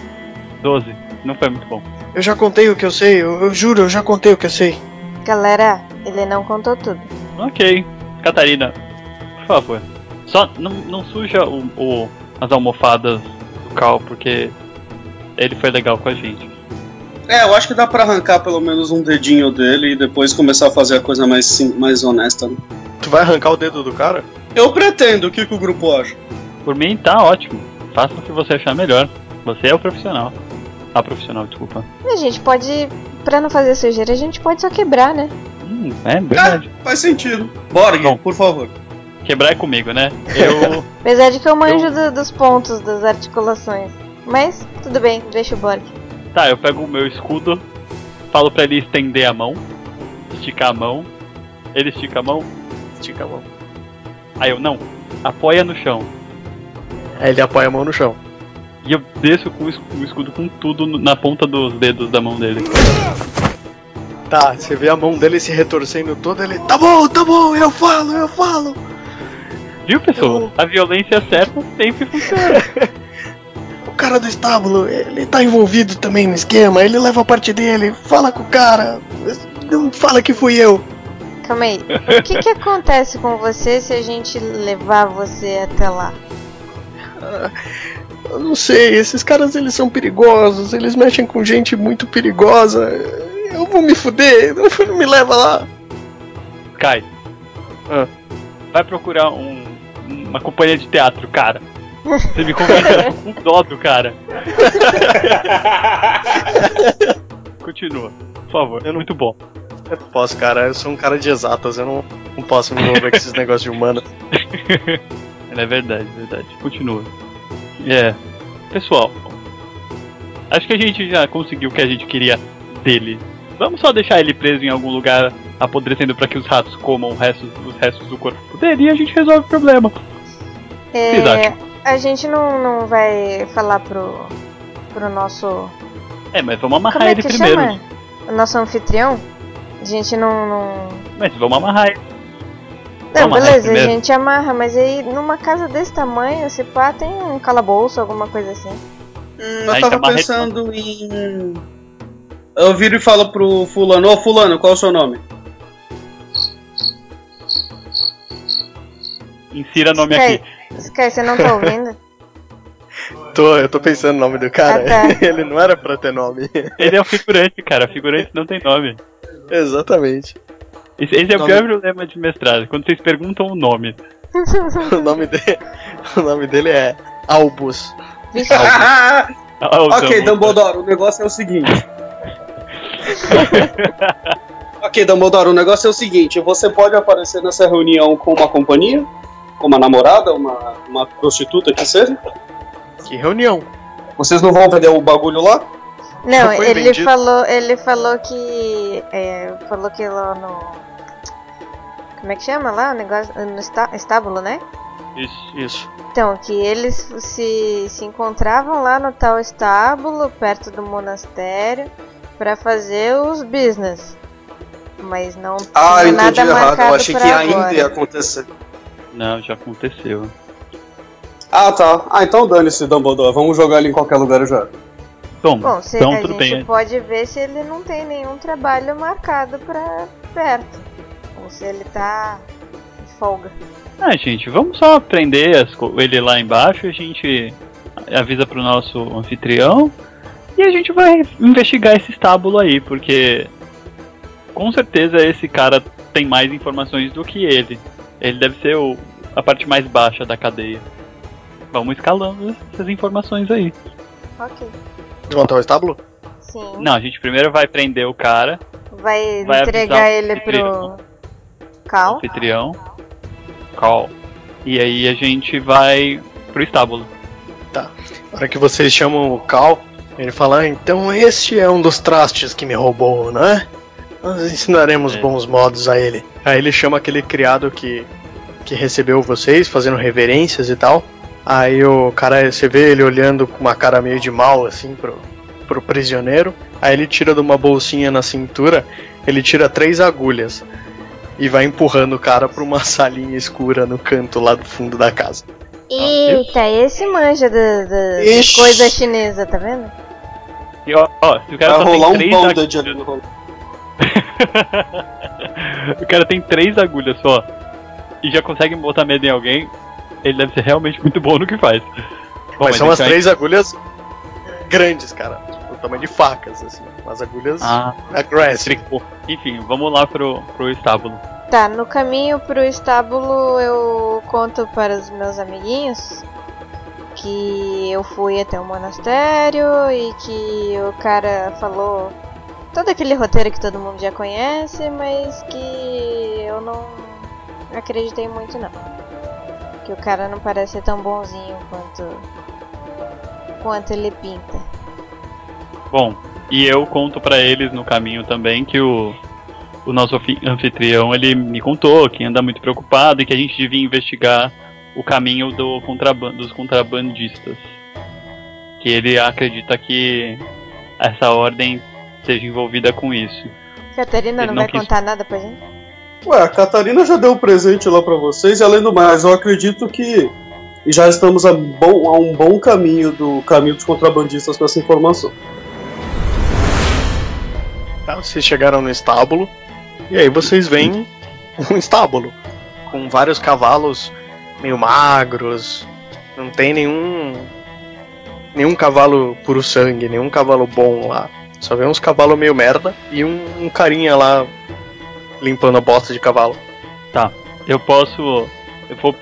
12. Não foi muito bom. Eu já contei o que eu sei, eu, eu juro, eu já contei o que eu sei. Galera, ele não contou tudo. Ok. Catarina, por favor. Só não, não suja o, o- as almofadas do Cal, porque ele foi legal com a gente. É, eu acho que dá pra arrancar pelo menos um dedinho dele e depois começar a fazer a coisa mais, sim- mais honesta. né? Tu vai arrancar o dedo do cara? Eu pretendo, o que, que o grupo acha? Por mim tá ótimo. Faça o que você achar melhor. Você é o profissional. A profissional, desculpa. A gente pode, pra não fazer sujeira, a gente pode só quebrar, né? Hum, é verdade. Faz sentido. Borg, Bom. por favor. Quebrar é comigo, né? Eu. Apesar de que eu manjo do- dos pontos, das articulações. Mas, tudo bem, deixa o Borg. Tá, eu pego o meu escudo, falo pra ele estender a mão, esticar a mão. Ele estica a mão, Estica a mão. aí eu não, apoia no chão. Aí ele apoia a mão no chão. E eu desço com o escu- o escudo com tudo na ponta dos dedos da mão dele. Tá, você vê a mão dele se retorcendo toda, ele. Tá bom, tá bom, eu falo, eu falo. Viu, pessoal? A violência certa sempre funciona. O cara do estábulo, ele tá envolvido também no esquema, ele leva a parte dele, fala com o cara, não fala que fui eu. Calma aí. O que, que acontece com você se a gente levar você até lá? Eu não sei, esses caras eles são perigosos, eles mexem com gente muito perigosa. Eu vou me fuder, não me leva lá. Kai. Ah. Vai procurar um, uma companhia de teatro, cara. Você me conversa com dó do cara. Continua, por favor. É muito bom. Eu não posso, cara, eu sou um cara de exatas, eu não, não posso me envolver com esses negócios de humano. É verdade, verdade. Continua. É. Pessoal, acho que a gente já conseguiu o que a gente queria dele. Vamos só deixar ele preso em algum lugar apodrecendo para que os ratos comam o resto, os restos do corpo dele e a gente resolve o problema. Vocês É, acham? A gente não, não vai falar pro, pro nosso. É, mas vamos amarrar Como é ele que primeiro. chama? O nosso anfitrião? A gente não. não... Mas vamos amarrar ele. Não, Vamos beleza, a gente amarra, mas aí numa casa desse tamanho, se pá, tem um calabouço, alguma coisa assim. Hum, eu tava pensando em. Eu viro e falo pro fulano, ô fulano, qual é o seu nome? Insira nome Sky, aqui. Sky, você não tá ouvindo? Tô, eu tô pensando no nome do cara. Ah, tá. Ele não era pra ter nome. Ele é um figurante, cara. Figurante não tem nome. Exatamente. Esse, esse é o Nome- pior problema de mestrado, quando vocês perguntam o nome. O nome dele, o nome dele é Albus. Vixe, Ah, o ok, Dumbledore, o negócio é o seguinte. ok, Dumbledore, o negócio é o seguinte: você pode aparecer nessa reunião com uma companhia, com uma namorada, uma, uma prostituta que seja. Que reunião. Vocês não vão vender o bagulho lá? Não, foi ele vendido. falou, ele falou que. É, falou que lá no. Como é que chama lá o negócio? No está- estábulo, né? Isso. Isso. Então, que eles se, se encontravam lá no tal estábulo, perto do monastério, pra fazer os business. Mas não Ah, eu entendi nada errado. marcado Eu achei que ainda agora. ia acontecer. Não, já aconteceu. Ah, tá. Ah, então dane-se, Dumbledore. Vamos jogar ele em qualquer lugar já. Toma. Bom, se, então a tudo gente bem. pode ver se ele não tem nenhum trabalho marcado pra perto. Ou se ele tá de folga. Ah, gente, vamos só prender ele lá embaixo, a gente avisa pro nosso anfitrião e a gente vai investigar esse estábulo aí, porque com certeza esse cara tem mais informações do que ele. Ele deve ser o, a parte mais baixa da cadeia. Vamos escalando essas informações aí. Ok. Desmontar o estábulo? Sim. Não, a gente primeiro vai prender o cara, Vai, Vai entregar ele pro. Cal. anfitrião, call, e aí a gente vai pro estábulo. Na hora que vocês chamam o Cal, ele fala: ah, então este é um dos trastes que me roubou, né? Nós ensinaremos É. bons modos a ele. Aí ele chama aquele criado que, que recebeu vocês, fazendo reverências e tal. Aí o cara, você vê ele olhando com uma cara meio de mal, assim, pro, pro prisioneiro. Aí ele tira de uma bolsinha na cintura, ele tira três agulhas. E vai empurrando o cara pra uma salinha escura no canto lá do fundo da casa. Eita, esse manja da, da coisa chinesa, tá vendo? E ó, ó, se o cara Vai só rolar tem um três bondage ali agulhas, no rolo. o cara tem três agulhas só e já consegue botar medo em alguém, ele deve ser realmente muito bom no que faz. Bom, Mas são as três agulhas grandes, cara. Tipo, o tamanho de facas, assim. Umas agulhas Ah, aggressive. Enfim, vamos lá pro, pro estábulo. Tá, no caminho pro estábulo eu conto para os meus amiguinhos que eu fui até o monastério e que o cara falou todo aquele roteiro que todo mundo já conhece, mas que eu não acreditei muito não. Que o cara não parece ser tão bonzinho quanto quanto ele pinta. Bom, e eu conto pra eles no caminho também que o, o nosso anfi- anfitrião ele me contou que anda muito preocupado e que a gente devia investigar o caminho do contraban dos contrabandistas. Que ele acredita que essa ordem seja envolvida com isso. Catarina não, não vai quis. contar nada pra gente? Ué, a Catarina já deu um presente lá pra vocês, e além do mais, eu acredito que já estamos a, bom, a um bom caminho do caminho dos contrabandistas com essa informação. Tá, vocês chegaram no estábulo e aí vocês veem um estábulo com vários cavalos meio magros. Não tem nenhum nenhum cavalo puro sangue, nenhum cavalo bom lá. Só vê uns cavalos meio merda e um, um carinha lá limpando a bosta de cavalo. Tá. Eu posso. Eu vou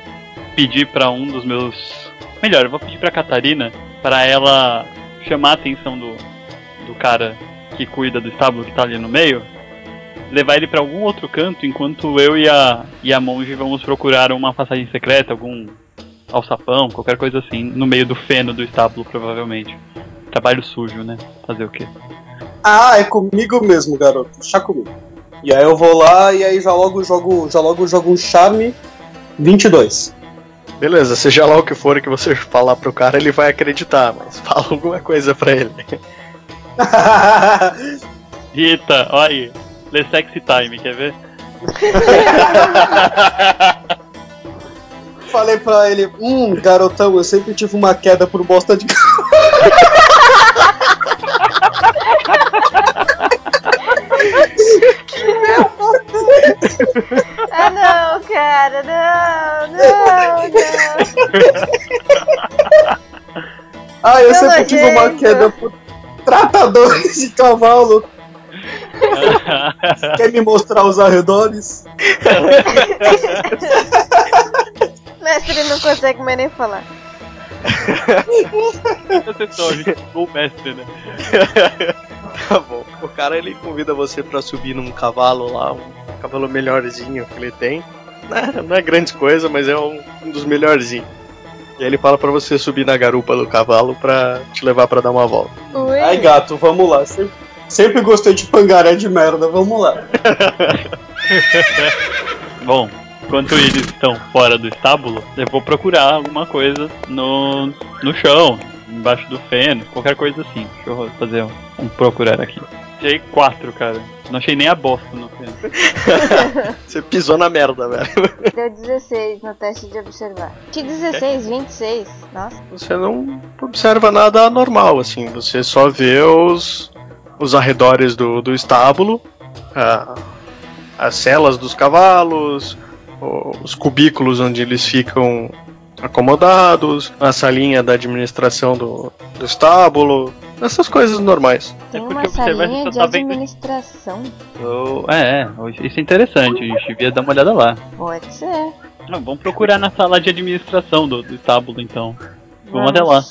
pedir pra um dos meus. Melhor, eu vou pedir pra Catarina para ela chamar a atenção do, do cara que cuida do estábulo que tá ali no meio. Levar ele pra algum outro canto enquanto eu e a, e a monge vamos procurar uma passagem secreta, algum alçapão, qualquer coisa assim, no meio do feno do estábulo, provavelmente. Trabalho sujo, né? Fazer o quê? Ah, é comigo mesmo, garoto. Chá comigo. E aí eu vou lá e aí já logo jogo, já logo jogo um charme 22. Beleza, seja lá o que for que você falar pro cara, ele vai acreditar, mas fala alguma coisa pra ele. Rita, olha aí. The Sexy Time, quer ver? Falei pra ele, hum, garotão, eu sempre tive uma queda por bosta de Ah não, cara, não, não, não. Ah, eu Que sempre tive uma queda por tratadores de cavalo. Quer me mostrar os arredores? Mestre não consegue mais nem falar. Você só, gente ficou o mestre, né? Tá bom. O cara ele convida você pra subir num cavalo lá, um cavalo melhorzinho que ele tem. Não é, não é grande coisa, mas é um, um dos melhorzinhos. E aí ele fala pra você subir na garupa do cavalo pra te levar pra dar uma volta. Ui. Ai, gato, vamos lá. Sempre, sempre gostei de pangaré de merda, vamos lá. Bom, enquanto eles estão fora do estábulo, eu vou procurar alguma coisa no, no chão, embaixo do feno, qualquer coisa assim. Deixa eu fazer um, um procurar aqui. Achei quatro, cara. Não achei nem a bosta no feno. Você pisou na merda, velho. Deu 16 no teste de observar. Que 16? 26? Nossa. Você não observa nada anormal, assim. Você só vê os, os arredores do, do estábulo, a- as celas dos cavalos, os cubículos onde eles ficam acomodados, a salinha da administração do, do estábulo, essas coisas normais. Tem porque uma você vai- de tá vendo- administração. Eu- é, é, isso é interessante, a gente devia dar uma olhada lá. Pode ser. Não, vamos procurar na sala de administração do, do estábulo, então. Vamos até lá.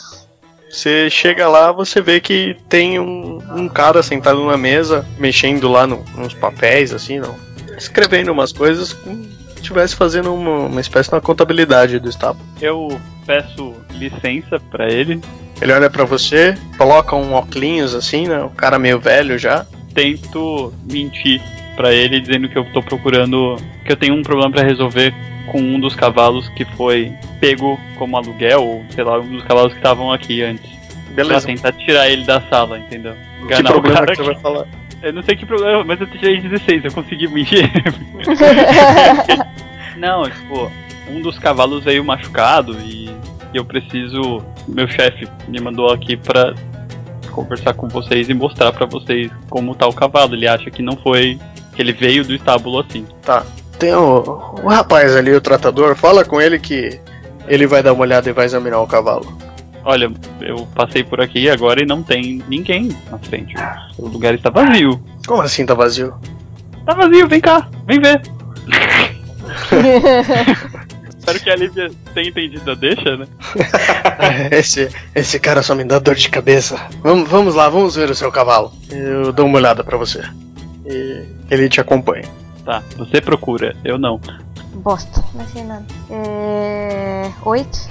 Você chega lá, você vê que tem um, um cara sentado na mesa, mexendo lá no, nos papéis, assim, não, escrevendo umas coisas, como se estivesse fazendo uma, uma espécie de uma contabilidade do estábulo. Eu peço licença pra ele, Ele olha pra você, coloca um óculos assim, né? O cara meio velho já. tento mentir pra ele dizendo que eu tô procurando que eu tenho um problema pra resolver com um dos cavalos que foi pego como aluguel ou sei lá um dos cavalos que estavam aqui antes Beleza. pra tentar tirar ele da sala entendeu Que Enganar o problema que você vai falar? Eu não sei que problema mas eu tirei 16 eu consegui mentir não tipo um dos cavalos veio machucado e eu preciso meu chefe me mandou aqui pra conversar com vocês e mostrar pra vocês como tá o cavalo. Ele acha que não foi. que ele veio do estábulo assim. Tá. Tem o, o rapaz ali, o tratador, fala com ele que ele vai dar uma olhada e vai examinar o cavalo. Olha, eu passei por aqui agora e não tem ninguém na frente. O lugar está vazio. Como assim tá vazio? Tá vazio, vem cá, vem ver. Espero que a Lívia tenha entendido a deixa, né? esse, esse cara só me dá dor de cabeça. Vamos, vamos lá, vamos ver o seu cavalo. Eu dou uma olhada pra você. E ele te acompanha. Tá, você procura, eu não. Bosta, nada. É. 8?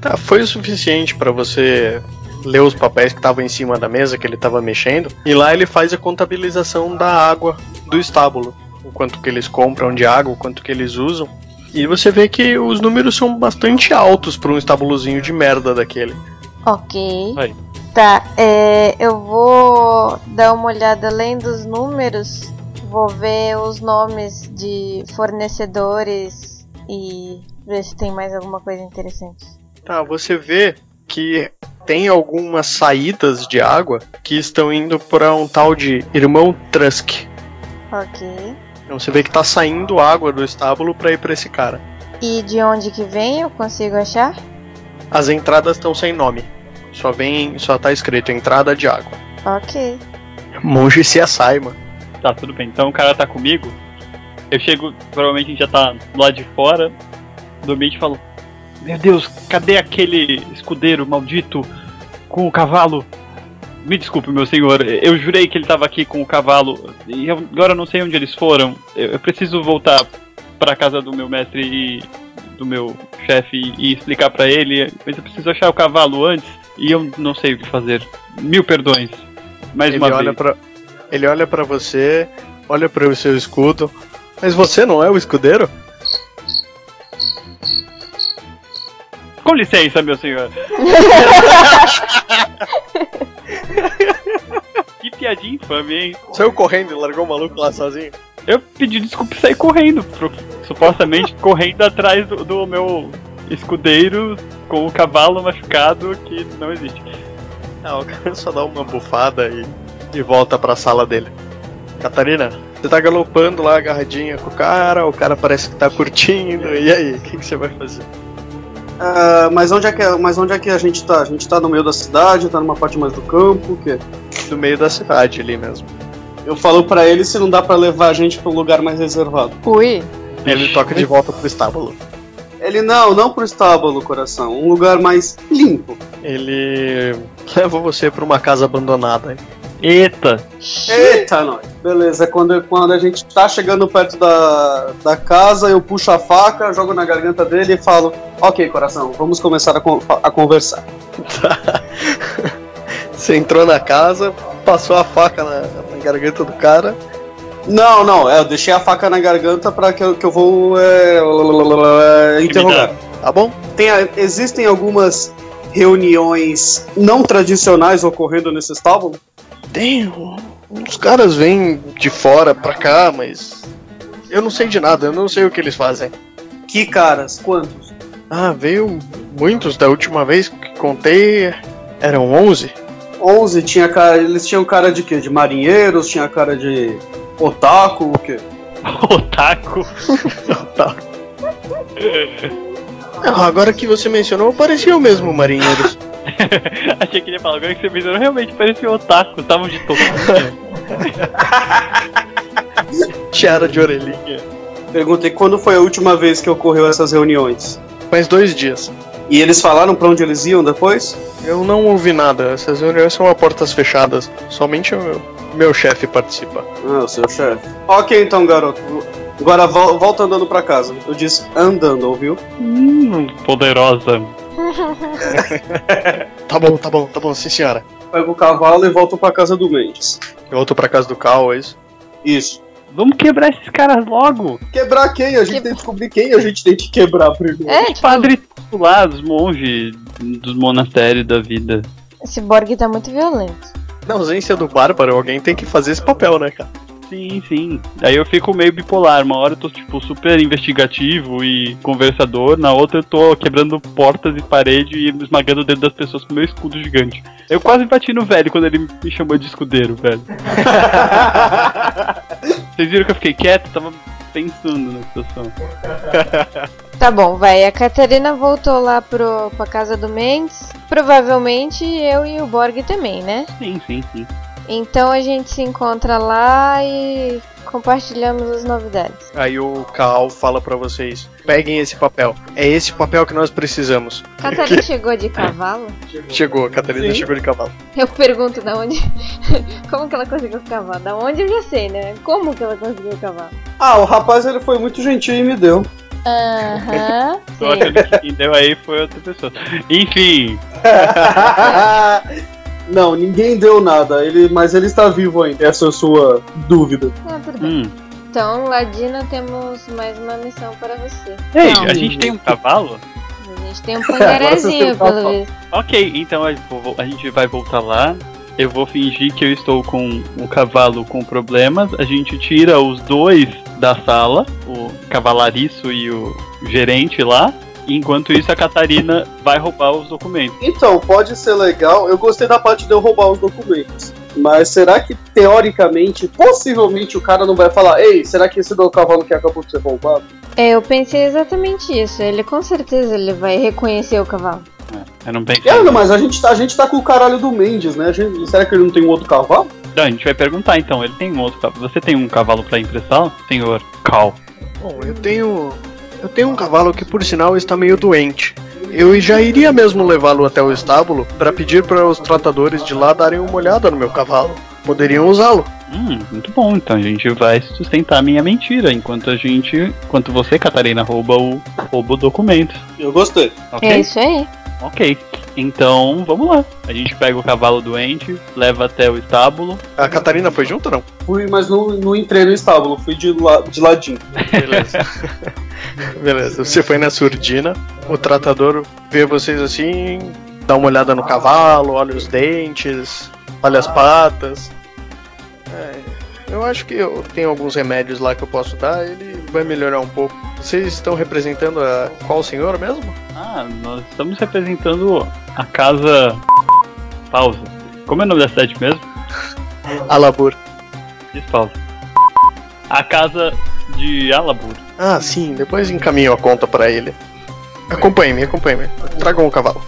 Tá, foi o suficiente pra você ler os papéis que estavam em cima da mesa que ele tava mexendo. E lá ele faz a contabilização da água do estábulo. O quanto que eles compram de água, o quanto que eles usam. E você vê que os números são bastante altos pra um estábulozinho de merda daquele. Ok. Vai. Tá, é, eu vou dar uma olhada além dos números, vou ver os nomes de fornecedores e ver se tem mais alguma coisa interessante. Tá, você vê que tem algumas saídas de água que estão indo para um tal de Irmão Trusk. Ok. Então você vê que tá saindo água do estábulo para ir para esse cara. E de onde que vem eu consigo achar? As entradas estão sem nome. Só vem, só tá escrito entrada de água. Ok. Monge se assai, mano. Tá, tudo bem. Então o cara tá comigo. Eu chego, provavelmente a gente já tá do lado de fora do ambiente e falo: Meu Deus, cadê aquele escudeiro maldito com o cavalo? Me desculpe, meu senhor, eu jurei que ele tava aqui com o cavalo e eu- agora não sei onde eles foram. Eu, eu preciso voltar pra casa do meu mestre e do meu chefe e, e explicar pra ele, mas eu preciso achar o cavalo antes e eu não sei o que fazer. Mil perdões. Mais ele uma olha vez. para ele olha para você, olha para o seu escudo. Mas você não é o escudeiro? Com licença, meu senhor. que piadinha infame, hein? Saiu correndo e largou o maluco lá sozinho. Eu pedi desculpa e saí correndo, pro- supostamente correndo atrás do, do meu escudeiro com o cavalo machucado que não existe. Ah, o cara só dá uma bufada e, e volta pra sala dele. Catarina, você tá galopando lá agarradinha com o cara, o cara parece que tá curtindo, e aí, o que, que você vai fazer? Ah, mas, onde é que, mas onde é que a gente tá? A gente tá no meio da cidade, tá numa parte mais do campo, o quê? No meio da cidade ali mesmo. Eu falo pra ele se não dá pra levar a gente pra um lugar mais reservado. Ui. Ele toca de volta pro estábulo. Ele, não, não pro estábulo, coração. Um lugar mais limpo. Ele leva você pra uma casa abandonada. Eita! Eita, nós. Beleza, quando, quando a gente tá chegando perto da, da casa, eu puxo a faca, jogo na garganta dele e falo: Ok, coração, vamos começar a, con- a conversar. Você entrou na casa, passou a faca na, na garganta do cara. Não, não, é, eu deixei a faca na garganta pra que eu, que eu vou é, é, interrogar. Tá bom? Tem, existem algumas reuniões não tradicionais ocorrendo nesse estábulo? Tem. Os caras vêm de fora pra cá, mas. Eu não sei de nada, eu não sei o que eles fazem. Que caras? Quantos? Ah, veio muitos da última vez que contei. Eram 11? 11 tinha cara, eles tinham cara de quê? De marinheiros, tinha cara de otaku, o quê? Otaku. Não, agora que você mencionou, parecia o mesmo marinheiros. Achei que ele ia falar, agora que você mencionou, realmente parecia otaku, estavam de touquinha. Tiara de orelhinha. Perguntei quando foi a última vez que ocorreu essas reuniões. Faz dois dias. E eles falaram pra onde eles iam depois? Eu não ouvi nada, essas reuniões são a portas fechadas. Somente o meu, meu chefe participa. Ah, o seu chefe. Ok, então, garoto. Agora vol- volta andando pra casa. Eu disse andando, ouviu? Hum, poderosa. Tá bom, tá bom, tá bom, sim senhora. Pego o cavalo e volto pra casa do Mendes. Eu volto pra casa do Cal, é isso? Isso. Vamos quebrar esses caras logo. Quebrar quem? A gente tem que descobrir quem a gente tem que quebrar primeiro. É, tipo, padres lá, os monges dos monastérios da vida. esse Borg tá muito violento. Na ausência do Bárbaro, alguém tem que fazer esse papel, né, cara? Sim, sim. Aí eu fico meio bipolar. Uma hora eu tô, tipo, super investigativo e conversador. Na outra eu tô quebrando portas e parede e esmagando o dedo das pessoas com meu escudo gigante. Eu quase bati no velho quando ele me chamou de escudeiro, velho. Vocês viram que eu fiquei quieto? Tava pensando na situação. Tá bom, vai. A Catarina voltou lá pro, pra casa do Mendes. Provavelmente eu e o Borg também, né? Sim, sim, sim. Então a gente se encontra lá e compartilhamos as novidades. Aí o Cal fala pra vocês: peguem esse papel. É esse papel que nós precisamos. Catarina chegou de cavalo? Chegou, a Catarina Sim. chegou de cavalo. Eu pergunto da onde. Como que ela conseguiu o cavalo? Da onde eu já sei, né? Como que ela conseguiu o cavalo? Ah, o rapaz ele foi muito gentil e me deu. Aham. Tô achando que quem deu aí foi outra pessoa. Enfim, Não, ninguém deu nada, ele, mas ele está vivo ainda. Essa é a sua dúvida. Ah, tudo bem. hum. Então, Ladina, temos mais uma missão para você. Ei, Não, a gente tem um cavalo? a gente tem um pangarezinho, pelo visto. Ok, então a a gente vai voltar lá eu vou fingir que eu estou com o cavalo com problemas. A gente tira os dois da sala, o cavalariço e o gerente lá. Enquanto isso, a Catarina vai roubar os documentos. Então, pode ser legal. Eu gostei da parte de eu roubar os documentos. Mas será que, teoricamente, possivelmente o cara não vai falar: Ei, será que esse do cavalo que acabou de ser roubado? É, eu pensei exatamente isso. Ele com certeza ele vai reconhecer o cavalo. Eu não pensei. É, não, mas a gente, tá, a gente tá com o caralho do Mendes, né? A gente- será que ele não tem um outro cavalo? Não, a gente vai perguntar então. Ele tem um outro cavalo. Você tem um cavalo pra emprestar, senhor Cal? Bom, eu tenho. Eu tenho um cavalo que por sinal está meio doente. Eu já iria mesmo levá-lo até o estábulo para pedir para os tratadores de lá darem uma olhada no meu cavalo. Poderiam usá-lo. Hum, muito bom. Então a gente vai sustentar a minha mentira enquanto a gente. Enquanto você, Catarina, rouba o, rouba o documento. Eu gostei. Ok? É isso aí. Ok. Então, vamos lá. A gente pega o cavalo doente, leva até o estábulo. A Catarina foi junto ou não? Fui, mas não, não entrei no estábulo, fui de, la, de ladinho. Beleza. Beleza, você foi na surdina, o tratador vê vocês assim, dá uma olhada no cavalo, olha os dentes, olha as patas. É, eu acho que eu tenho alguns remédios lá que eu posso dar, ele vai melhorar um pouco. Vocês estão representando a qual senhor mesmo? Ah, nós estamos representando a casa. Pausa. Como é o nome da cidade mesmo? Alabur. Diz pausa. A casa de Alabur. Ah, sim, depois encaminho a conta pra ele. Acompanhe-me, acompanhe-me. Tragam o cavalo.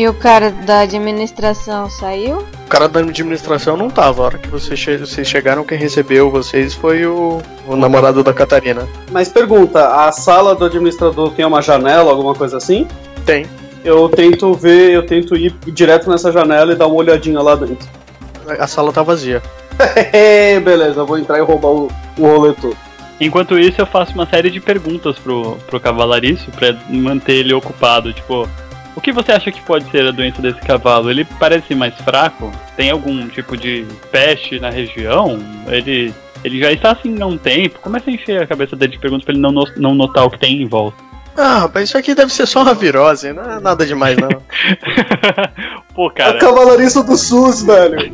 E o cara da administração saiu? O cara da administração não tava. A hora que vocês, che- vocês chegaram, quem recebeu vocês foi o, o namorado da Catarina. Mas pergunta: a sala do administrador tem uma janela, alguma coisa assim? Tem. Eu tento ver, eu tento ir direto nessa janela e dar uma olhadinha lá dentro. A sala tá vazia. Beleza, eu vou entrar e roubar o, o rolê todo. Enquanto isso, eu faço uma série de perguntas pro, pro cavalariço pra manter ele ocupado. Tipo, o que você acha que pode ser a doença desse cavalo? Ele parece mais fraco? Tem algum tipo de peste na região? Ele, ele já está assim há um tempo. Começa a encher a cabeça dele de perguntas pra ele não, não notar o que tem em volta. Ah, rapaz, isso aqui deve ser só uma virose, não é nada demais não. Pô, A cara, cavalariça do SUS, velho.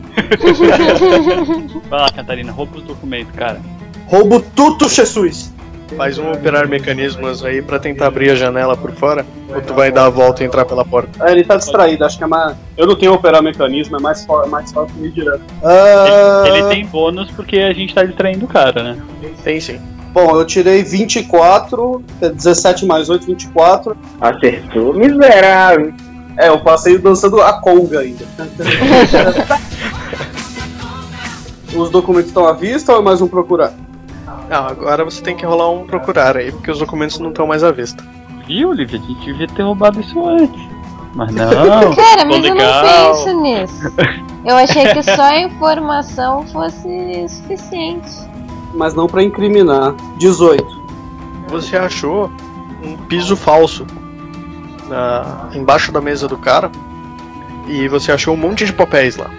vai lá, Catarina, rouba os documentos, cara. Roubo tudo, Jesus. Faz um operar mecanismos aí pra tentar abrir a janela por fora, ou tu vai dar a volta e entrar pela porta. Ah, ele tá distraído, acho que é mais. Eu não tenho operar mecanismo, é mais, fo- mais fácil ir direto. Ah, Ele, ele tem bônus porque a gente tá distraindo o cara, né? Tem sim. Bom, eu tirei 24, é 17 mais 8, 24. Acertou, miserável. É, eu passei dançando a conga ainda. Os documentos estão à vista ou é mais um procurar? Ah, agora você tem que rolar um procurar aí, porque os documentos não estão mais à vista. Viu, Olivia? A gente devia ter roubado isso antes. Mas não. Cara, mas eu legal. não penso nisso. Eu achei que só a informação fosse suficiente. Mas não pra incriminar. 18. Você achou um piso falso na, embaixo da mesa do cara e você achou um monte de papéis lá.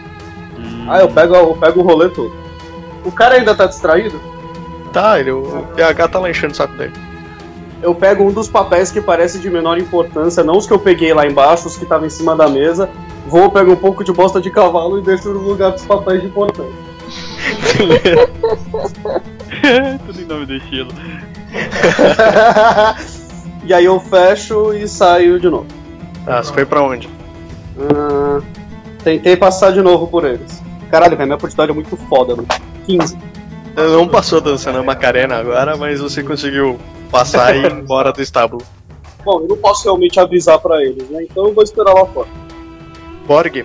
Ah, eu pego, eu pego o rolê todo. O cara ainda tá distraído? Tá, ele, o PH tá lá enchendo o saco dele. Eu pego um dos papéis que parece de menor importância, não os que eu peguei lá embaixo, os que estavam em cima da mesa. Vou, pego um pouco de bosta de cavalo e deixo no lugar dos papéis de importância. Tudo em nome do estilo. e aí eu fecho e saio de novo. Ah, você foi pra onde? Ah, tentei passar de novo por eles. Caralho, velho, minha quantidade é muito foda, mano. 15. Não passou dançando a Macarena agora, mas você conseguiu passar e ir embora do estábulo. Bom, eu não posso realmente avisar pra eles, né? Então eu vou esperar lá fora. Borg,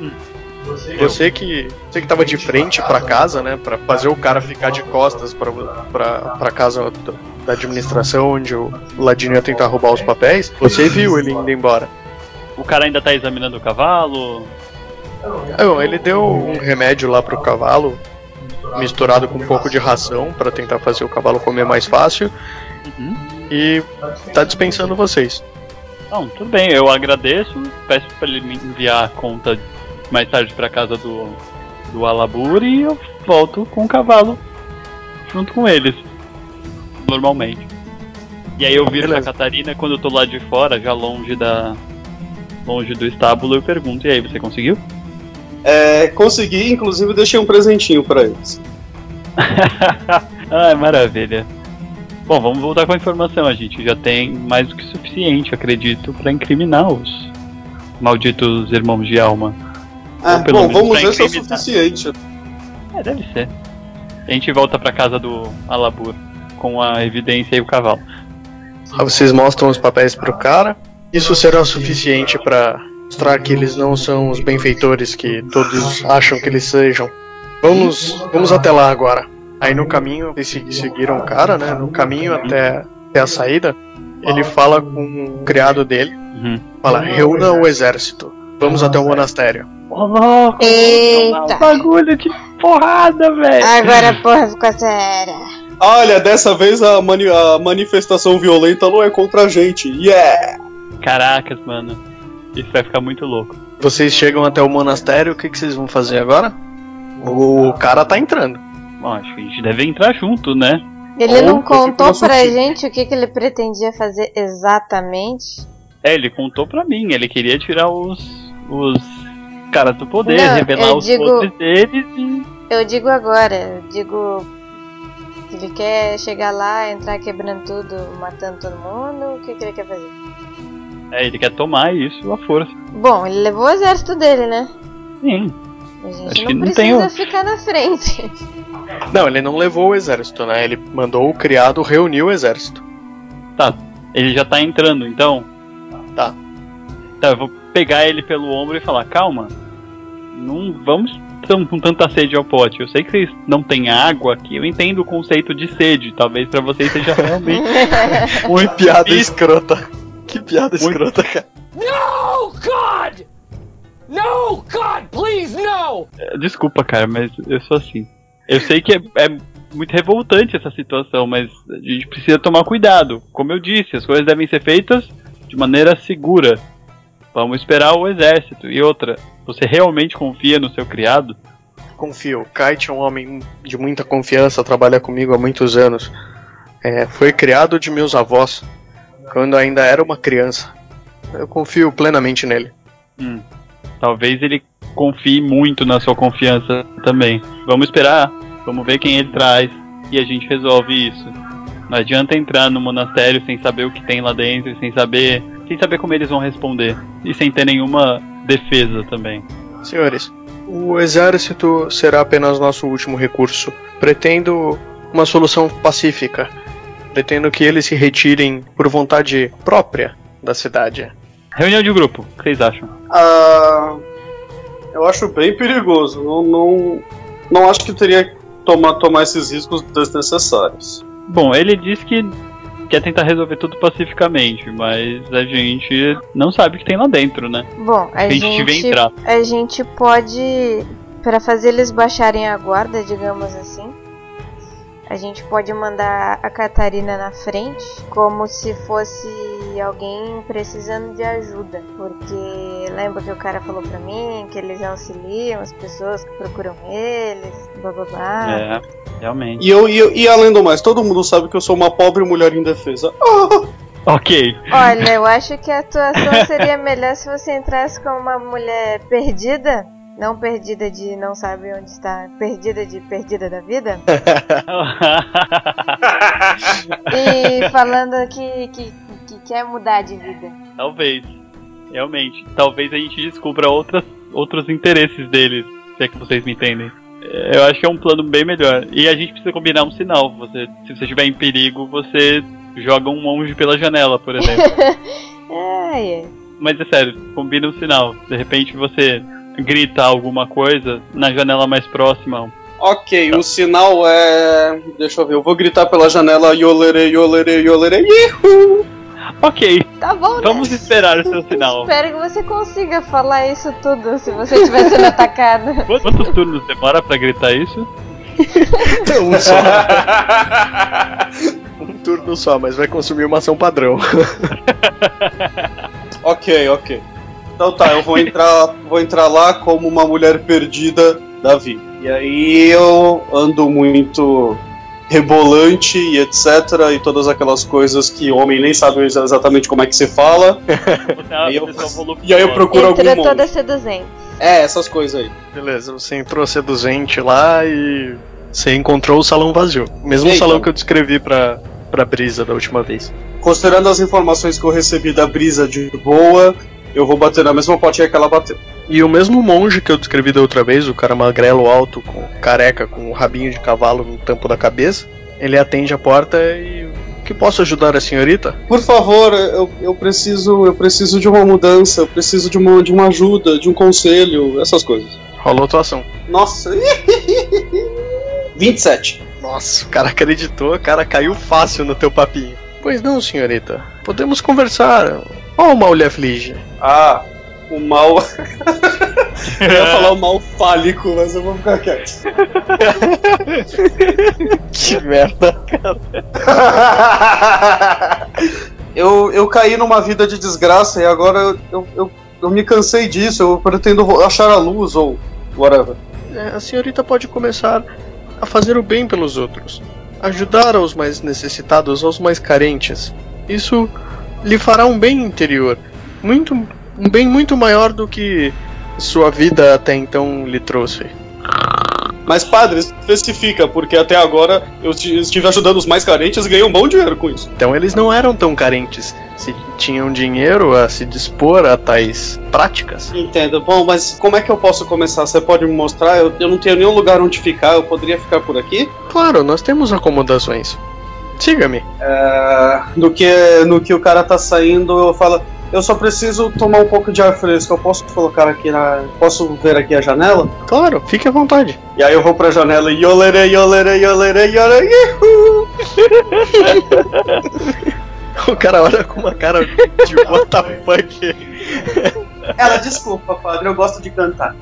você que você que tava de frente pra casa, né, Pra fazer o cara ficar de costas pra pra, pra casa da administração onde o Ladino ia tentar roubar os papéis, você viu ele indo embora. O cara ainda tá examinando o cavalo. Não, ele deu um remédio lá pro cavalo, misturado com um pouco de ração pra tentar fazer o cavalo comer mais fácil Uhum. e tá dispensando vocês. Não, tudo bem, eu agradeço. Peço pra ele me enviar a conta mais tarde pra casa do, do Alabur e eu volto com o cavalo junto com eles. Normalmente. E aí eu viro pra Beleza. Catarina quando eu tô lá de fora, já longe da. longe do estábulo, eu pergunto, e aí, você conseguiu? É, consegui, inclusive deixei um presentinho pra eles. Ai, maravilha. Bom, vamos voltar com a informação. A gente já tem mais do que suficiente, acredito, pra incriminar os malditos irmãos de alma. Ah, bom, vamos ver se é o suficiente. É, deve ser. A gente volta pra casa do Alabur com a evidência e o cavalo. Aí vocês mostram os papéis pro cara. Isso será suficiente pra mostrar que eles não são os benfeitores que todos acham que eles sejam. Vamos, vamos até lá agora. Aí no caminho, eles se- seguiram o cara, né? No caminho até, até a saída, ele fala com o criado dele. Uhum. Fala, reúna o exército. Vamos até o monastério. Ô, louco! Eita! Bagulho de porrada, velho! Agora a porra ficou séria. Olha, dessa vez a, mani- a manifestação violenta não é contra a gente. Yeah! Caracas, mano. Isso vai ficar muito louco. Vocês chegam até o monastério, o que, que vocês vão fazer agora? O cara tá entrando. Bom, acho que a gente deve entrar junto, né? Ele Ou não contou pra a- gente o que, que ele pretendia fazer exatamente. É, ele contou pra mim, ele queria tirar os. os caras do poder, Não, revelar os digo- podres deles e. Eu digo agora, eu digo que ele quer chegar lá, entrar quebrando tudo, matando todo mundo, o que, que ele quer fazer? É, ele quer tomar isso à força. Bom, ele levou o exército dele, né? Sim. A gente Acho não que não precisa tem ficar na frente. Não, ele não levou o exército, né? Ele mandou o criado reunir o exército. Tá, ele já tá entrando, então. Tá. Tá, eu vou pegar ele pelo ombro e falar, calma. Não vamos tão com tanta sede ao pote. Eu sei que vocês não têm água aqui, eu entendo o conceito de sede. Talvez pra vocês seja realmente Muito piada escrota. Que piada escrota, cara. No, God! No, God, please, no! Desculpa, cara, mas eu sou assim. Eu sei que é, é muito revoltante essa situação, mas a gente precisa tomar cuidado. Como eu disse, as coisas devem ser feitas de maneira segura. Vamos esperar o exército. E outra, você realmente confia no seu criado? Confio. Kite é um homem de muita confiança, trabalha comigo há muitos anos. É, foi criado de meus avós, quando ainda era uma criança. Eu confio plenamente nele. Hum, talvez ele confie muito na sua confiança também. Vamos esperar, vamos ver quem ele traz e a gente resolve isso. Não adianta entrar no monastério sem saber o que tem lá dentro, sem saber, sem saber como eles vão responder e sem ter nenhuma defesa também. Senhores, o exército será apenas nosso último recurso. Pretendo uma solução pacífica. Pretendo que eles se retirem por vontade própria da cidade. Reunião de grupo, o que vocês acham? Ah, eu acho bem perigoso. Não, não, não acho que teria que tomar, tomar esses riscos desnecessários. Bom, ele disse que quer tentar resolver tudo pacificamente, mas a gente não sabe o que tem lá dentro, né? Bom, a a gente gente, entrar. a gente pode, para fazer eles baixarem a guarda, digamos assim, a gente pode mandar a Catarina na frente, como se fosse alguém precisando de ajuda, porque lembra que o cara falou pra mim que eles auxiliam as pessoas que procuram eles, blá blá blá. É, realmente. E, eu, e, eu- e além do mais, todo mundo sabe que eu sou uma pobre mulher indefesa. Ok. Olha, eu acho que a atuação seria melhor se você entrasse como uma mulher perdida. Não perdida de não sabe onde está, perdida de perdida da vida. E falando que, que, que quer mudar de vida. Talvez. Realmente. Talvez a gente descubra outras, outros interesses deles, se é que vocês me entendem. É, Eu acho que é um plano bem melhor. E a gente precisa combinar um sinal. Você, se você estiver em perigo, você joga um monge pela janela, por exemplo. Ai, ai. Mas é sério, combina um sinal. De repente você grita alguma coisa na janela mais próxima. Ok, o sinal é. Deixa eu ver, eu vou gritar pela janela Yolerei, Yolerei, Yolerei. Ihu! Ok, Tá bom, né? vamos esperar o seu sinal. Espero que você consiga falar isso tudo se você estiver sendo atacado. Quantos turnos demora pra gritar isso? um só. um turno só, mas vai consumir uma ação padrão. Ok, ok. Então tá, eu vou entrar, vou entrar lá como uma mulher perdida da vida. E aí eu ando muito rebolante e etc. E todas aquelas coisas que homem nem sabe exatamente como é que se fala. É E eu- voluptuosa. E aí eu procuro algum Entra monge. toda seduzente. É, essas coisas aí. Beleza, você entrou seduzente lá e você encontrou o salão vazio. Mesmo Eita. salão que eu descrevi pra, pra Brisa da última vez. Considerando as informações que eu recebi da brisa de boa, eu vou bater na mesma portinha que ela bateu. E o mesmo monge que eu descrevi da outra vez, o cara magrelo alto, com careca, com o rabinho de cavalo no tampo da cabeça, ele atende a porta e. O que posso ajudar a senhorita? Por favor, eu, eu preciso eu preciso de uma mudança, eu preciso de uma, de uma ajuda, de um conselho, essas coisas. Rolou tua ação. Nossa. 27. Nossa, o cara acreditou, o cara caiu fácil no teu papinho. Pois não, senhorita. Podemos conversar. Qual mal lhe aflige? Ah, o mal. eu ia falar o mal fálico, mas eu vou ficar quieto. que merda, eu, eu caí numa vida de desgraça e agora eu, eu, eu, eu me cansei disso. Eu pretendo achar a luz ou whatever. É, a senhorita pode começar a fazer o bem pelos outros, ajudar aos mais necessitados, aos mais carentes. Isso lhe fará um bem interior, muito um bem muito maior do que sua vida até então lhe trouxe. Mas, padre, especifica, porque até agora eu esti- estive ajudando os mais carentes e ganhei um bom dinheiro com isso. Então eles não eram tão carentes, se tinham dinheiro a se dispor a tais práticas. Entendo. Bom, mas como é que eu posso começar? Você pode me mostrar? Eu, eu não tenho nenhum lugar onde ficar, eu poderia ficar por aqui? Claro, nós temos acomodações. Siga-me. É, no, que, no que o cara tá saindo, eu falo. Eu só preciso tomar um pouco de ar fresco. Eu posso colocar aqui na. Posso ver aqui a janela? Claro, fique à vontade. E aí eu vou pra janela e yolerei, yolerei, yolerei, yuhu! O cara olha com uma cara de what the fuck. Ela, desculpa, padre, eu gosto de cantar.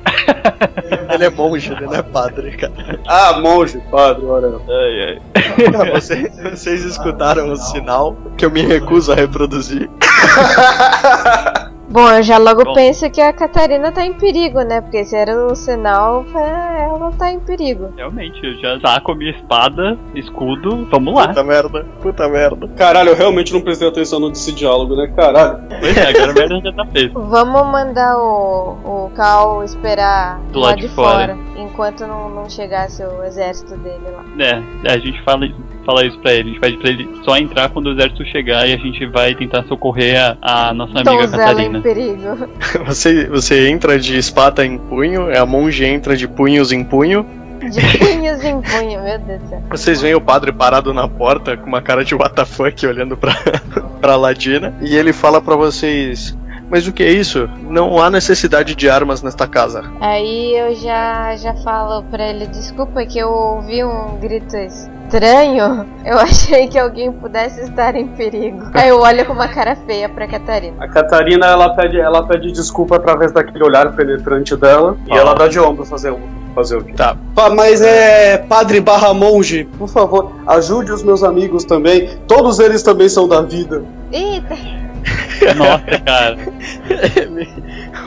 Ele é monge, ele não é padre, cara. Ah, monge, padre, ora. Ai, ai. Vocês, vocês escutaram o sinal que eu me recuso a reproduzir. Bom, eu já logo Bom. penso que a Catarina tá em perigo, né? Porque se era um sinal, é, ela tá em perigo. Realmente, eu já saco a minha espada, escudo, vamos lá. Puta merda, puta merda. Caralho, eu realmente não prestei atenção nesse diálogo, né? Caralho. Pois é, agora a merda já tá feita. Vamos mandar o, o Cal esperar Do lá lado de fora. fora, enquanto não, não chegasse o exército dele lá. É, a gente fala, fala isso pra ele. A gente pede pra ele só entrar quando o exército chegar e a gente vai tentar socorrer a, a nossa amiga Donzela Catarina. em perigo. Você, você entra de espada em punho, a monge entra de punhos em punho. De punhos em punho, meu Deus do céu. Vocês veem o padre parado na porta com uma cara de WTF olhando pra, pra Ladina. E ele fala pra vocês: Mas o que é isso? Não há necessidade de armas nesta casa. Aí eu já, já falo pra ele, desculpa que eu ouvi um grito estranho. Eu achei que alguém pudesse estar em perigo. Aí eu olho com uma cara feia pra Catarina. A Catarina, ela pede, ela pede desculpa através daquele olhar penetrante dela. E Ah. ela dá de ombro fazer, um- fazer o quê? Tá. Pa- Mas é. Padre barra monge, por favor, ajude os meus amigos também. Todos eles também são da vida. Eita, Nossa, cara.